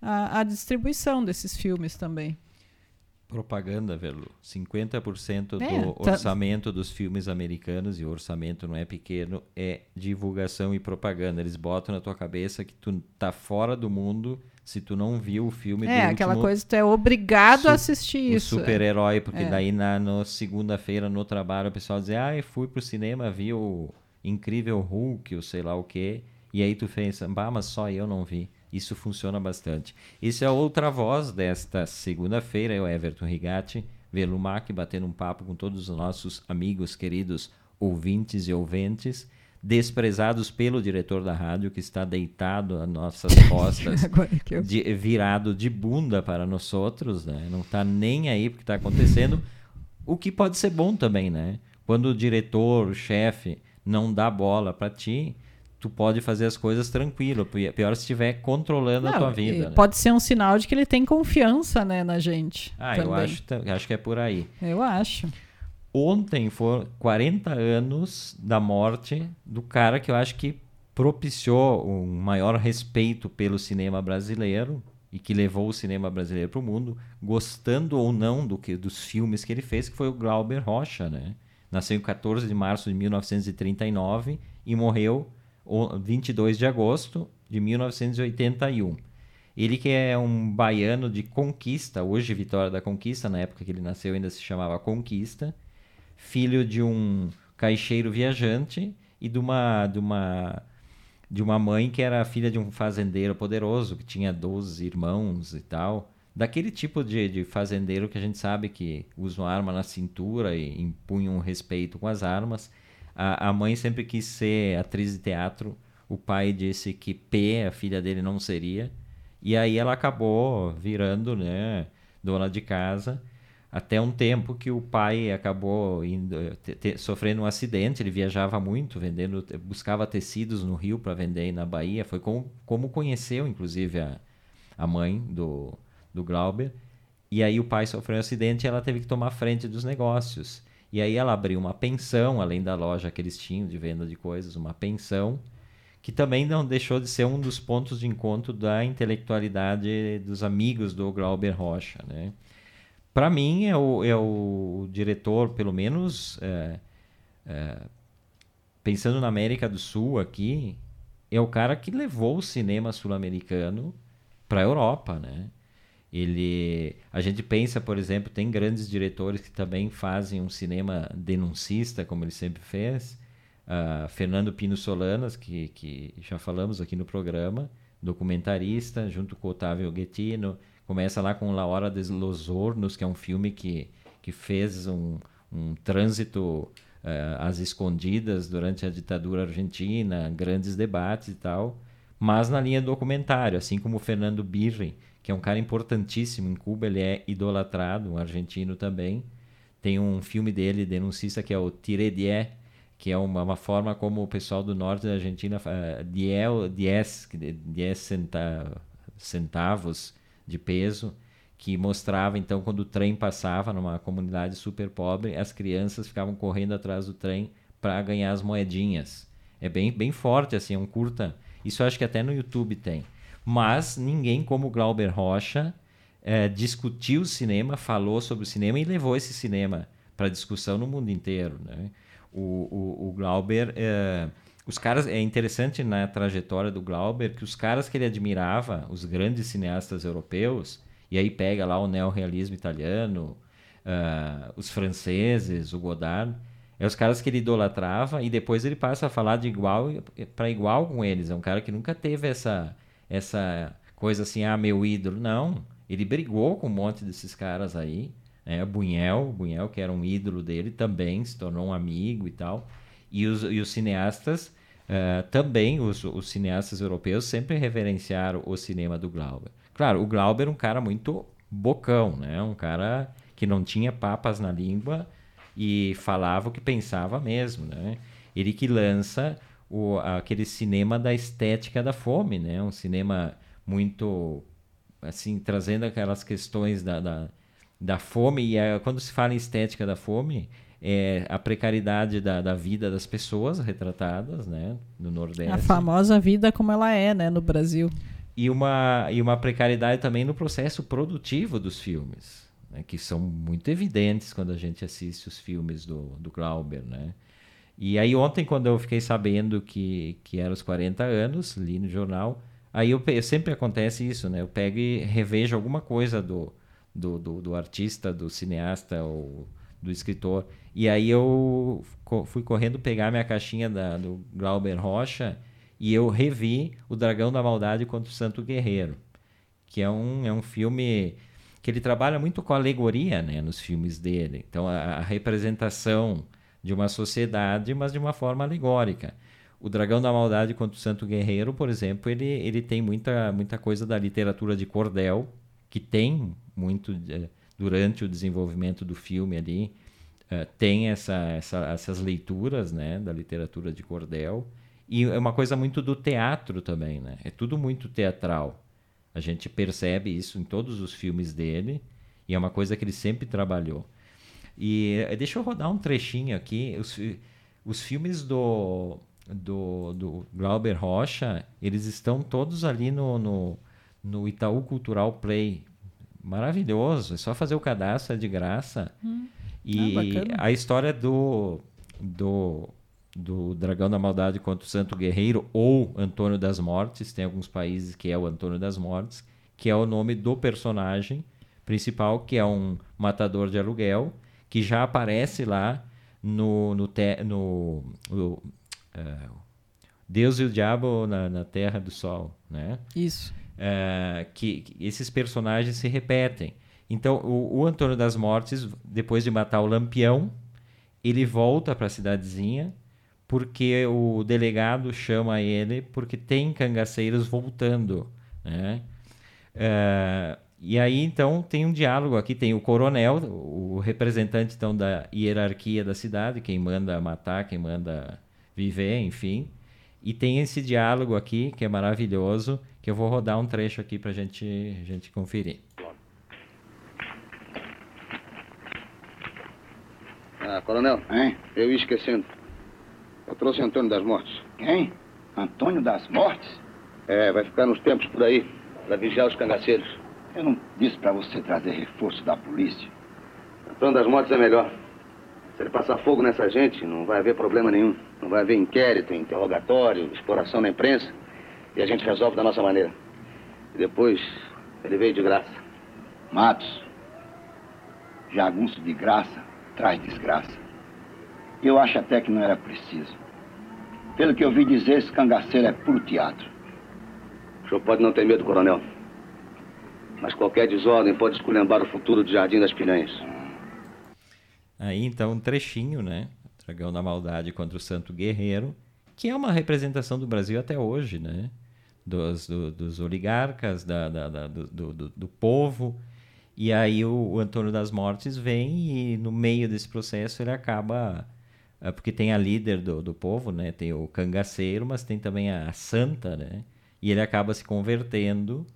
a, a distribuição desses filmes também. Propaganda, Velu. 50% do É, tá- orçamento dos filmes americanos, e o orçamento não é pequeno, é divulgação e propaganda. Eles botam na tua cabeça que tu tá fora do mundo se tu não viu o filme É, do aquela coisa que tu é obrigado a assistir o isso. super-herói, porque É. daí na segunda-feira no trabalho o pessoal diz, ah, eu fui pro cinema, vi o Incrível Hulk, ou sei lá o quê, e aí tu pensa, bah, mas só eu não vi. Isso funciona bastante. Isso é outra voz desta segunda-feira, eu, Everton Rigatti, Velumac, batendo um papo com todos os nossos amigos, queridos ouvintes e ouventes, desprezados pelo diretor da rádio, que está deitado às nossas costas, eu... de- virado de bunda para nós outros, né? Não tá nem aí porque tá acontecendo. O que pode ser bom também, né? Quando o diretor, o chefe, não dá bola para ti, tu pode fazer as coisas tranquilo. Pi- Pior se estiver controlando a Não, tua e vida. né? Pode ser um sinal de que ele tem confiança, né, na gente. Ah, eu também. acho, ta- acho que é por aí. Eu acho. Ontem foram 40 anos da morte do cara que eu acho que propiciou um maior respeito pelo cinema brasileiro e que levou o cinema brasileiro para o mundo, gostando ou não do que dos filmes que ele fez, que foi o Glauber Rocha, né? Nasceu em 14 de março de 1939 e morreu 22 de agosto de 1981. Ele que é um baiano de Conquista, hoje Vitória da Conquista, na época que ele nasceu ainda se chamava Conquista, filho de um caixeiro viajante e de uma de uma de uma mãe que era filha de um fazendeiro poderoso, que tinha 12 irmãos e tal. daquele tipo de, de fazendeiro que a gente sabe que usa uma arma na cintura e impunha um respeito com as armas. A, a mãe sempre quis ser atriz de teatro. O pai disse que P, a filha dele, não seria. E aí ela acabou virando, né, dona de casa. Até um tempo que o pai acabou indo, te- te- sofrendo um acidente. Ele viajava muito, vendendo, buscava tecidos no Rio para vender na Bahia. Foi como, como conheceu, inclusive, a, a mãe do, do Glauber. E aí o pai sofreu um acidente e ela teve que tomar frente dos negócios. E aí ela abriu uma pensão, além da loja que eles tinham de venda de coisas, uma pensão, que também não deixou de ser um dos pontos de encontro da intelectualidade dos amigos do Glauber Rocha, né? Para mim, é o, é o diretor, pelo menos, é, é, pensando na América do Sul aqui, é o cara que levou o cinema sul-americano para a Europa, né? Ele, a gente pensa, por exemplo, tem grandes diretores que também fazem um cinema denuncista, como ele sempre fez. Ah, Fernando Pino Solanas, que, que já falamos aqui no programa, documentarista, junto com Otávio Guettino. Começa lá com La Hora de los Hornos, que é um filme que, que fez um, um trânsito eh, às escondidas durante a ditadura argentina, grandes debates e tal, mas na linha documentário, assim como Fernando Birri, que é um cara importantíssimo em Cuba, ele é idolatrado, um argentino também. Tem um filme dele, denuncista, que é o Tire Die, que é uma, uma forma como o pessoal do norte da Argentina, uh, diel, diez, diez centa, centavos de peso, que mostrava então quando o trem passava numa comunidade super pobre, as crianças ficavam correndo atrás do trem para ganhar as moedinhas. É bem, bem forte assim, é um curta. Isso acho que até no YouTube tem. Mas ninguém como Glauber Rocha eh, discutiu o cinema, falou sobre o cinema e levou esse cinema para discussão no mundo inteiro. Né? O, o, o Glauber, eh, os caras é interessante na trajetória do Glauber que os caras que ele admirava, os grandes cineastas europeus, e aí pega lá o neorrealismo italiano, uh, os franceses, o Godard, é os caras que ele idolatrava e depois ele passa a falar de igual para igual com eles. É um cara que nunca teve essa essa coisa assim, ah, meu ídolo. Não, ele brigou com um monte desses caras aí. Né? Bunhel, Bunhel, que era um ídolo dele, também se tornou um amigo e tal. E os, e os cineastas, uh, também, os, os cineastas europeus, sempre reverenciaram o cinema do Glauber. Claro, o Glauber é um cara muito bocão, né? Um cara que não tinha papas na língua e falava o que pensava mesmo, né? Ele que lança o, aquele cinema da estética da fome, né? Um cinema muito, assim, trazendo aquelas questões da, da, da fome. E a, quando se fala em estética da fome, é a precariedade da, da vida das pessoas retratadas, né? No Nordeste. A famosa vida como ela é, né? No Brasil e uma, e uma precariedade também no processo produtivo dos filmes, né, que são muito evidentes quando a gente assiste os filmes do, do Glauber. Né? E aí ontem, quando eu fiquei sabendo que, que era os 40 anos, li no jornal, aí eu, sempre acontece isso, né? eu pego e revejo alguma coisa do, do, do, do artista, do cineasta ou do escritor, e aí eu fui correndo pegar minha caixinha da, do Glauber Rocha e eu revi O Dragão da Maldade contra o Santo Guerreiro, que é um, é um filme que ele trabalha muito com alegoria né, nos filmes dele. Então, a, a, representação de uma sociedade, mas de uma forma alegórica. O Dragão da Maldade contra o Santo Guerreiro, por exemplo, ele, ele tem muita, muita coisa da literatura de cordel, que tem muito eh, durante o desenvolvimento do filme ali, uh, tem essa, essa, essas leituras né, da literatura de cordel. E é uma coisa muito do teatro também, né? É tudo muito teatral. A gente percebe isso em todos os filmes dele e é uma coisa que ele sempre trabalhou. E deixa eu rodar um trechinho aqui. Os, os filmes do, do, do Glauber Rocha, eles estão todos ali no, no, no Itaú Cultural Play. Maravilhoso. É só fazer o cadastro, é de graça. Hum. E Ah, a história do, do do Dragão da Maldade contra o Santo Guerreiro ou Antônio das Mortes, tem alguns países que é o Antônio das Mortes, que é o nome do personagem principal, que é um matador de aluguel, que já aparece lá no, no, te, no, no uh, Deus e o Diabo na, na Terra do Sol, né? Isso. eh, que, que esses personagens se repetem. Então, o, o Antônio das Mortes, depois de matar o Lampião, ele volta para a cidadezinha porque o delegado chama ele porque tem cangaceiros voltando, né? Eh, e aí então tem um diálogo aqui, tem o coronel, o representante então da hierarquia da cidade, quem manda matar, quem manda viver, enfim. E tem esse diálogo aqui que é maravilhoso, que eu vou rodar um trecho aqui para gente, gente conferir. Ah, coronel, Hein? eu ia esquecendo. Eu trouxe Antônio das Mortes. Quem? Antônio das Mortes? É, vai ficar nos tempos por aí, para vigiar os cangaceiros. Eu não disse pra você trazer reforço da polícia. Antônio das Mortes é melhor. Se ele passar fogo nessa gente, não vai haver problema nenhum. Não vai haver inquérito, interrogatório, exploração na imprensa. E a gente resolve da nossa maneira. E depois, ele veio de graça. Matos, jagunço de graça traz desgraça. Eu acho até que não era preciso. Pelo que eu vi dizer, esse cangaceiro é puro teatro. O senhor pode não ter medo, coronel. Mas qualquer desordem pode esculhambar o futuro do Jardim das Piranhas. Aí então um trechinho, né? Dragão da Maldade contra o Santo Guerreiro, que é uma representação do Brasil até hoje, né? Dos, do- dos oligarcas, da, da- da- do, do- do- povo. E aí o, o Antônio das Mortes vem e no meio desse processo ele acaba. é, Porque tem a líder do, do povo, né? Tem o cangaceiro, mas tem também a, a santa, né? E ele acaba se convertendo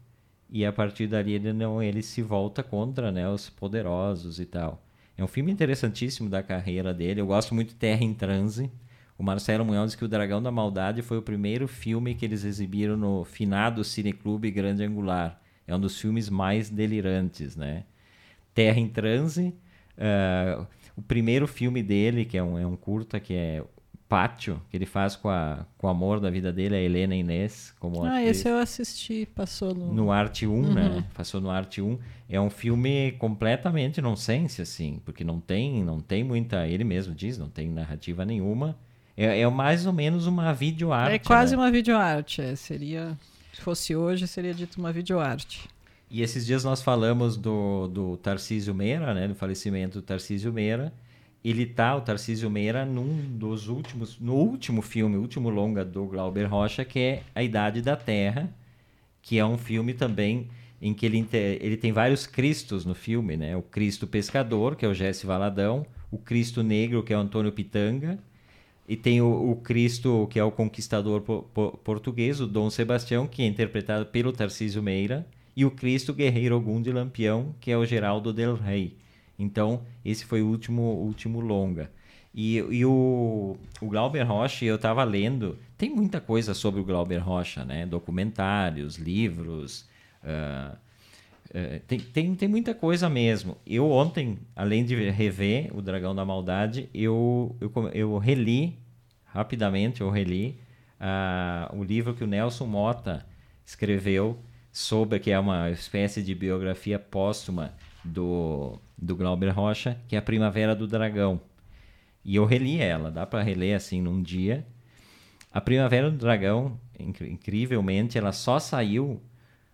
e a partir dali ele não ele se volta contra né, os poderosos e tal. É um filme interessantíssimo da carreira dele. Eu gosto muito de Terra em Transe. O Marcelo Munhoz diz que O Dragão da Maldade foi o primeiro filme que eles exibiram no finado Cineclube Grande Angular. É um dos filmes mais delirantes, né? Terra em Transe. ah, o primeiro filme dele, que é um, é um curta, que é Pátio, que ele faz com, a, com o amor da vida dele, a Helena Inês, como Ah, atriz esse eu assisti, passou no. no Arte 1, né? Passou no Arte 1. É um filme completamente nonsense, assim, porque não tem, não tem muita. Ele mesmo diz, não tem narrativa nenhuma. É, é mais ou menos uma videoarte. é quase né? uma videoarte. É, seria. Se fosse hoje, seria dito uma videoarte. E esses dias nós falamos do, do Tarcísio Meira, né? Do falecimento do Tarcísio Meira. Ele tá, o Tarcísio Meira, num dos últimos, no último filme, último longa do Glauber Rocha, que é A Idade da Terra, que é um filme também em que ele, ele tem vários Cristos no filme, né? O Cristo Pescador, que é o Jesse Valadão, o Cristo Negro, que é o Antônio Pitanga, e tem o, o Cristo, que é o conquistador po- po- português, o Dom Sebastião, que é interpretado pelo Tarcísio Meira, e o Cristo Guerreiro Ogum de Lampião, que é o Geraldo Del Rey. Então, esse foi o último, último longa. E, e o, o Glauber Rocha, eu estava lendo, tem muita coisa sobre o Glauber Rocha, né? Documentários, livros, ah, é, tem, tem, tem muita coisa mesmo. Eu ontem, além de rever O Dragão da Maldade, eu, eu, eu reli, rapidamente eu reli, ah, o livro que o Nelson Mota escreveu sobre, que é uma espécie de biografia póstuma do, do Glauber Rocha, que é A Primavera do Dragão. E eu reli ela, dá para reler assim num dia. A Primavera do Dragão, incri- incrivelmente, ela só saiu.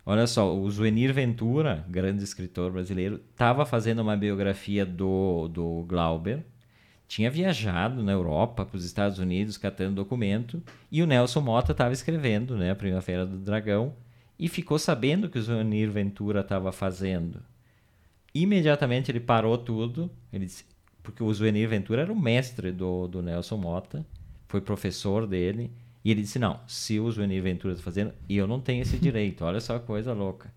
Olha só, o Zuenir Ventura, grande escritor brasileiro, estava fazendo uma biografia do, do Glauber, tinha viajado na Europa, para os Estados Unidos, catando documento, e o Nelson Mota estava escrevendo né, a Primavera do Dragão, e ficou sabendo que o Zuenir Ventura estava fazendo. Imediatamente ele parou tudo, ele disse, porque o Zuenir Ventura era o mestre do, do Nelson Mota, foi professor dele, e ele disse: Não, se o Zuenir Ventura está fazendo, eu não tenho esse direito, olha só que coisa louca.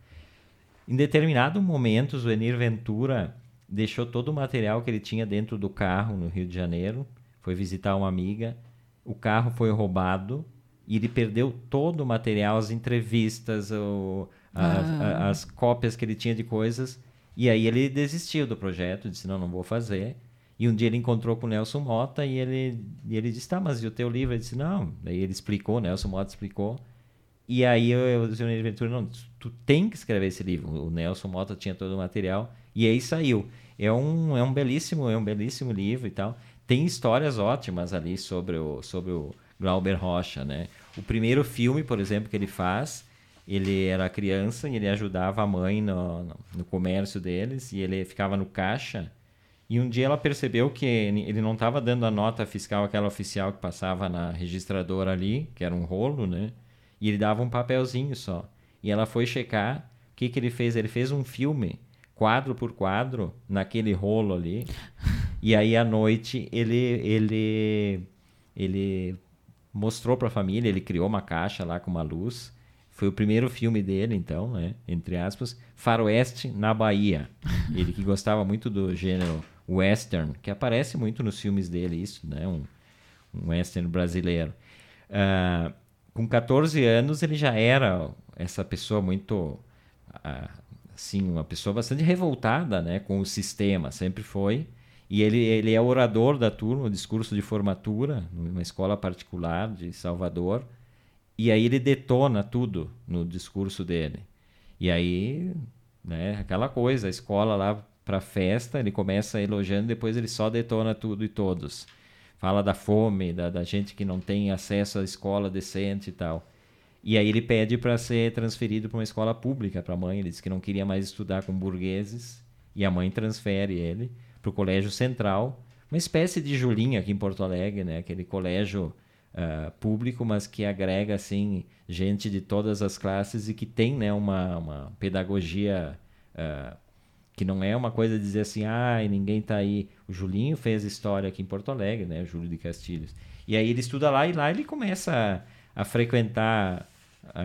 Em determinado momento, o Zuenir Ventura deixou todo o material que ele tinha dentro do carro no Rio de Janeiro, foi visitar uma amiga, o carro foi roubado e ele perdeu todo o material, as entrevistas, o- as, Ah. a- as cópias que ele tinha de coisas, e aí ele desistiu do projeto, disse: Não, não vou fazer. E um dia ele encontrou com o Nelson Mota e ele, e ele disse: Tá, mas e o teu livro? Ele disse: Não. Daí ele explicou, Nelson Mota explicou. E aí eu, o Zé Ventura, não, tu tem que escrever esse livro. O Nelson Mota tinha todo o material e aí saiu. É um, é um belíssimo, é um belíssimo livro e tal. Tem histórias ótimas ali sobre o, sobre o Glauber Rocha, né? O primeiro filme, por exemplo, que ele faz ele era criança e ele ajudava a mãe no, no, comércio deles e ele ficava no caixa. E um dia ela percebeu que ele não estava dando a nota fiscal, aquela oficial que passava na registradora ali, que era um rolo, né? E ele dava um papelzinho só. E ela foi checar. O que, que ele fez? Ele fez um filme, quadro por quadro, naquele rolo ali. E aí à noite ele ele ele mostrou para a família, ele criou uma caixa lá com uma luz. Foi o primeiro filme dele, então, né? Entre aspas, Faroeste na Bahia. Ele que gostava muito do gênero western, que aparece muito nos filmes dele, isso, né? Um, um western brasileiro. Uh, com 14 anos, ele já era essa pessoa muito, uh, assim, uma pessoa bastante revoltada, né? Com o sistema, sempre foi. E ele, ele é orador da turma, o discurso de formatura, numa escola particular de Salvador. E aí ele detona tudo no discurso dele. E aí, né, aquela coisa, a escola lá para festa, ele começa elogiando, depois ele só detona tudo e todos. Fala da fome, da, da gente que não tem acesso à escola decente e tal. E aí ele pede para ser transferido para uma escola pública para a mãe. Ele diz que não queria mais estudar com burgueses. E a mãe transfere ele para o Colégio Central, uma espécie de Julinha aqui em Porto Alegre, né? Aquele colégio uh, público, mas que agrega assim gente de todas as classes e que tem, né, uma, uma pedagogia uh, que não é uma coisa de dizer assim, ah, ninguém está aí. O Julinho fez história aqui em Porto Alegre, né, Júlio de Castilhos. E aí ele estuda lá e lá ele começa a, a frequentar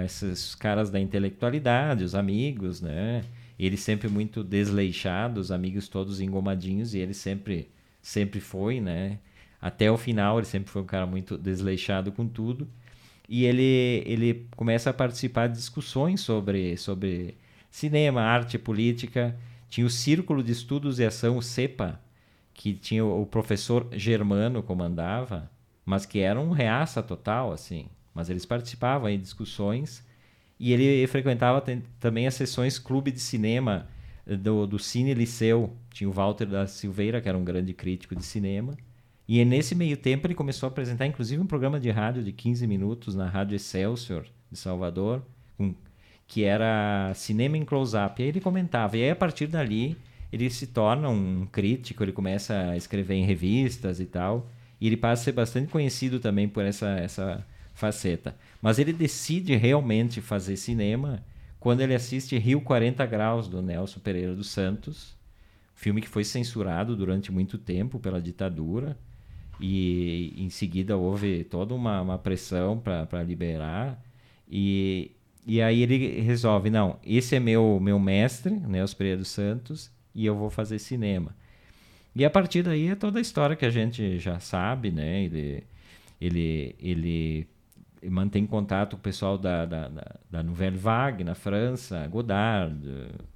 esses caras da intelectualidade, os amigos, né? Ele sempre muito desleixado, os amigos todos engomadinhos e ele sempre sempre foi, né? Até o final ele sempre foi um cara muito desleixado com tudo. E ele ele começa a participar de discussões sobre sobre cinema, arte, política tinha o Círculo de Estudos e Ação, o CEPA, que tinha o professor Germano comandava, mas que era um reaça total, assim. Mas eles participavam em discussões e ele frequentava também as sessões clube de cinema eh, do, do Cine Liceu. Tinha o Walter da Silveira, que era um grande crítico de cinema. E nesse meio tempo ele começou a apresentar, inclusive, um programa de rádio de 15 minutos na Rádio Excelsior de Salvador, que era cinema em close-up. E aí ele comentava. E aí, a partir dali, ele se torna um crítico, ele começa a escrever em revistas e tal. E ele passa a ser bastante conhecido também por essa, essa faceta. Mas ele decide realmente fazer cinema quando ele assiste Rio 40 Graus, do Nelson Pereira dos Santos. Filme que foi censurado durante muito tempo pela ditadura. E em seguida houve toda uma, uma pressão para liberar. E e aí ele resolve, não, esse é meu meu mestre, né, os Pereira dos Santos, e eu vou fazer cinema. E a partir daí é toda a história que a gente já sabe, né? Ele, ele, ele mantém contato com o pessoal da, da, da, da Nouvelle Vague na França, Godard,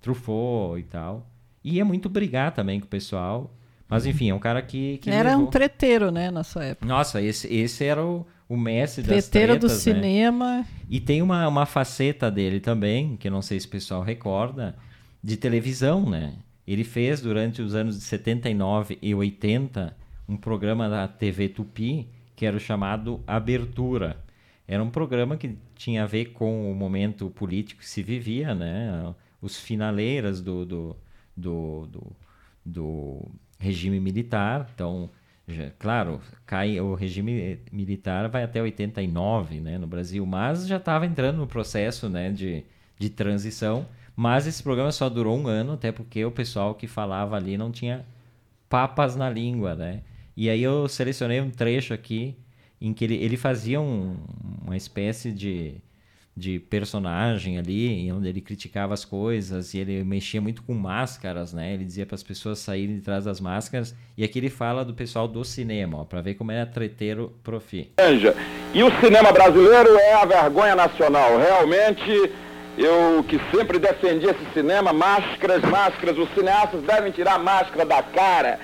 Truffaut e tal. E é muito brigar também com o pessoal. Mas enfim, é um cara que. que era levou... um treteiro, né, na sua época. Nossa, esse, esse era o, o mestre das Treteiro tretas, do né? cinema. E tem uma, uma faceta dele também, que não sei se o pessoal recorda, de televisão, né? Ele fez durante os anos de 79 e 80 um programa da TV Tupi que era o chamado Abertura. Era um programa que tinha a ver com o momento político que se vivia, né? Os finaleiras do, do, do, do, do regime militar. Então, já, claro, cai o regime militar vai até 89, né, no Brasil, mas já estava entrando no processo, né, de, de transição. Mas esse programa só durou um ano, até porque o pessoal que falava ali não tinha papas na língua, né? E aí eu selecionei um trecho aqui em que ele, ele fazia um, uma espécie de de personagem ali, onde ele criticava as coisas e ele mexia muito com máscaras, né? Ele dizia para as pessoas saírem de trás das máscaras. E aqui ele fala do pessoal do cinema, para ver como era treteiro profi. E o cinema brasileiro é a vergonha nacional. Realmente, eu que sempre defendi esse cinema, máscaras, máscaras, os cineastas devem tirar a máscara da cara,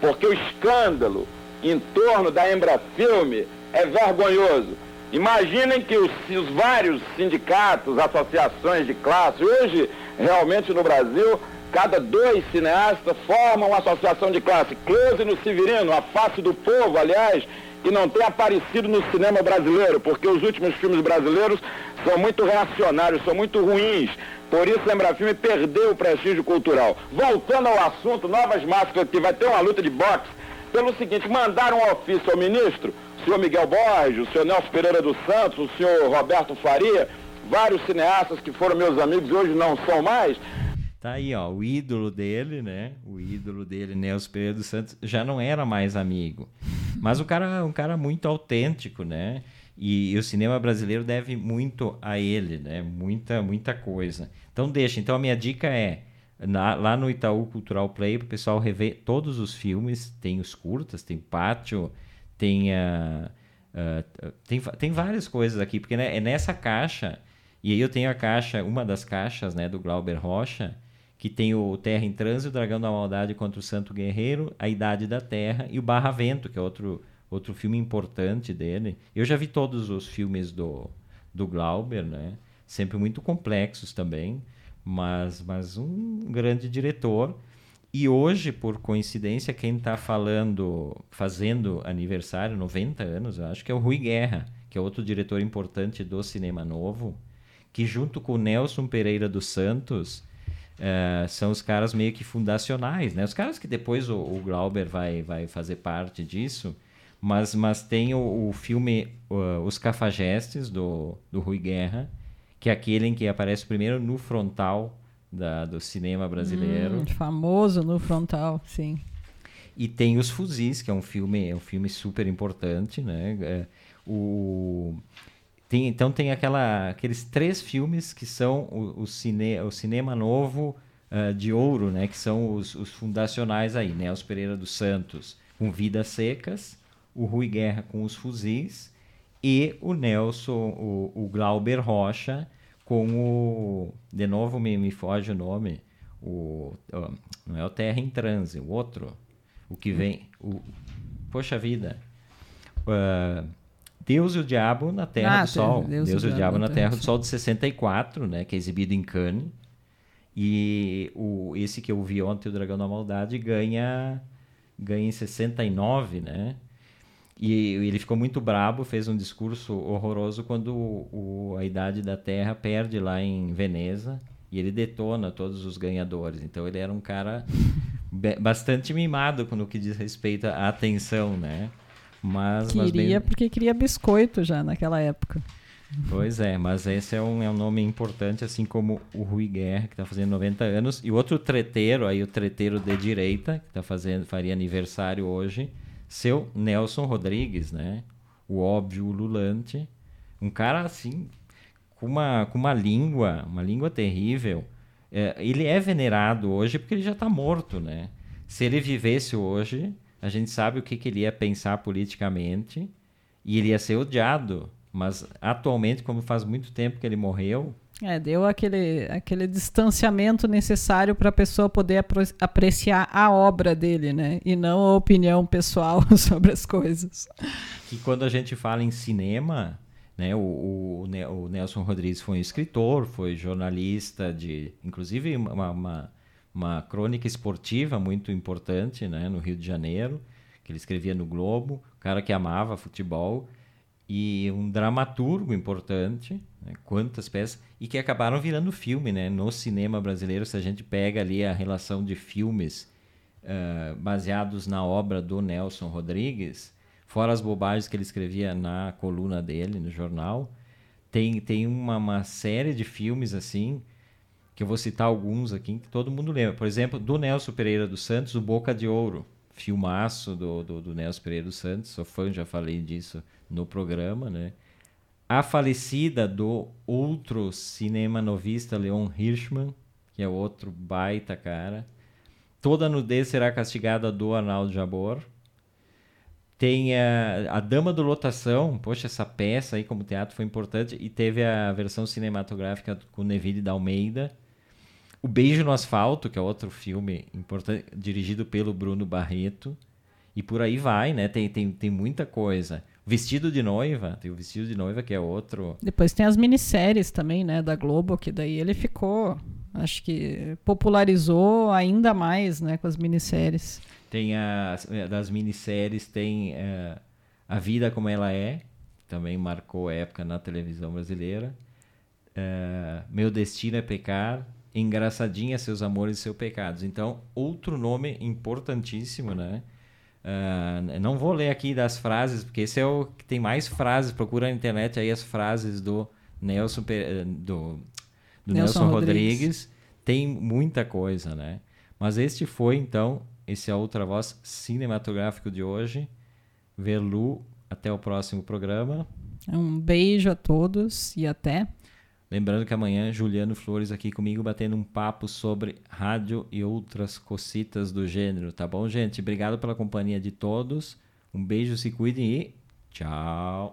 porque o escândalo em torno da Embrafilme é vergonhoso. Imaginem que os, os, vários sindicatos, associações de classe, hoje, realmente no Brasil, cada dois cineastas formam uma associação de classe. Close no Severino, a face do povo, aliás, que não tem aparecido no cinema brasileiro, porque os últimos filmes brasileiros são muito reacionários, são muito ruins. Por isso, Lembra Filme perdeu o prestígio cultural. Voltando ao assunto, Novas Máscaras, que vai ter uma luta de boxe, pelo seguinte, mandaram um ofício ao ministro, o senhor Miguel Borges, o senhor Nelson Pereira dos Santos, o senhor Roberto Faria, vários cineastas que foram meus amigos e hoje não são mais, Tá aí, ó, o ídolo dele, né? O ídolo dele, Nelson Pereira dos Santos, já não era mais amigo. Mas o cara um cara muito autêntico, né? E, e, o cinema brasileiro deve muito a ele, né? Muita, muita coisa. Então deixa. Então a minha dica é na, lá no Itaú Cultural Play o pessoal rever todos os filmes. Tem os curtas, tem Pátio, tem uh, uh, tem, tem várias coisas aqui, porque né, é nessa caixa. E aí eu tenho a caixa, uma das caixas, né, do Glauber Rocha, que tem o Terra em Trânsito, o Dragão da Maldade contra o Santo Guerreiro, A Idade da Terra e o Barra Vento, que é outro, outro filme importante dele. Eu já vi todos os filmes do, do Glauber, né? Sempre muito complexos também, mas, mas um grande diretor. E hoje, por coincidência, quem está falando, fazendo aniversário, 90 anos, eu acho que é o Rui Guerra, que é outro diretor importante do cinema novo, que junto com o Nelson Pereira dos Santos é, são os caras meio que fundacionais, né? Os caras que depois o, o Glauber vai, vai fazer parte disso, mas, mas tem o, o filme uh, Os Cafajestes, do, do Rui Guerra, que é aquele em que aparece primeiro no frontal da, do cinema brasileiro. Hum, famoso no frontal, sim. E tem Os Fuzis, que é um filme, é um filme super importante, né? É, o... Tem, então tem aquela, aqueles três filmes que são o, o, cine, o cinema novo uh, de ouro, né? Que são os, os fundacionais aí, né? Os Pereira dos Santos com Vidas Secas, o Rui Guerra com Os Fuzis e o Nelson, o, o Glauber Rocha com o... De novo me, me foge o nome. O, não é o Terra em Transe, o outro. O que vem... O, poxa vida. Uh, Deus e o Diabo na Terra ah, do Sol. Deus, Deus e o Diabo na Terra do Sol de 64, né? Que é exibido em Cannes. E o, esse que eu vi ontem, o Dragão da Maldade, ganha, ganha em 69, né? E ele ficou muito brabo, fez um discurso horroroso quando o, o, a Idade da Terra perde lá em Veneza e ele detona todos os ganhadores. Então ele era um cara bastante mimado no que diz respeito à atenção, né? Mas, queria mas bem... porque queria biscoito já naquela época. Pois é, mas esse é um, é um nome importante, assim como o Rui Guerra, que está fazendo 90 anos, e outro treteiro, aí o treteiro de direita, que tá fazendo, faria aniversário hoje, seu Nelson Rodrigues, né? O óbvio ululante. Um cara assim, com uma, com uma língua, uma língua terrível. É, ele é venerado hoje porque ele já está morto, né? Se ele vivesse hoje, a gente sabe o que, que ele ia pensar politicamente e ele ia ser odiado. Mas atualmente, como faz muito tempo que ele morreu. É, deu aquele, aquele distanciamento necessário para a pessoa poder apreciar a obra dele, né? E não a opinião pessoal sobre as coisas. Que quando a gente fala em cinema, né, o, o, o Nelson Rodrigues foi um escritor, foi jornalista de. Inclusive, uma, uma uma crônica esportiva muito importante né, no Rio de Janeiro, que ele escrevia no Globo, cara que amava futebol, e um dramaturgo importante, né, quantas peças, e que acabaram virando filme né, no cinema brasileiro. Se a gente pega ali a relação de filmes uh, baseados na obra do Nelson Rodrigues, fora as bobagens que ele escrevia na coluna dele, no jornal, tem, tem uma, uma série de filmes assim que eu vou citar alguns aqui que todo mundo lembra. Por exemplo, do Nelson Pereira dos Santos, o Boca de Ouro, filmaço do, do, do Nelson Pereira dos Santos, sou fã, já falei disso no programa, né? A falecida do outro cinema novista, Leon Hirschman, que é outro baita cara. Toda nudez será castigada do Arnaldo Jabor. Tem a, a Dama do Lotação, poxa, essa peça aí como teatro foi importante. E teve a versão cinematográfica com Neville da Almeida o Beijo no Asfalto, que é outro filme importante, dirigido pelo Bruno Barreto. E por aí vai, né? Tem, tem, tem muita coisa. Vestido de Noiva, tem o Vestido de Noiva, que é outro. Depois tem as minisséries também, né, da Globo, que daí ele ficou, acho que popularizou ainda mais, né, com as minisséries. Tem as, das minisséries, tem uh, A Vida Como Ela É, também marcou época na televisão brasileira. É, Meu Destino é Pecar. Engraçadinha, Seus Amores e Seus Pecados. Então, outro nome importantíssimo, né? Ah, não vou ler aqui das frases, porque esse é o que tem mais frases. Procura na internet aí as frases do Nelson, eh, do, do Nelson Nelson, Rodrigues. Rodrigues. Tem muita coisa, né? Mas este foi, então, esse é a outra voz cinematográfico de hoje. Velu, até o próximo programa. Um beijo a todos e até. Lembrando que amanhã Juliano Flores aqui comigo batendo um papo sobre rádio e outras cocitas do gênero, tá bom, gente? Obrigado pela companhia de todos. Um beijo, se cuidem e tchau.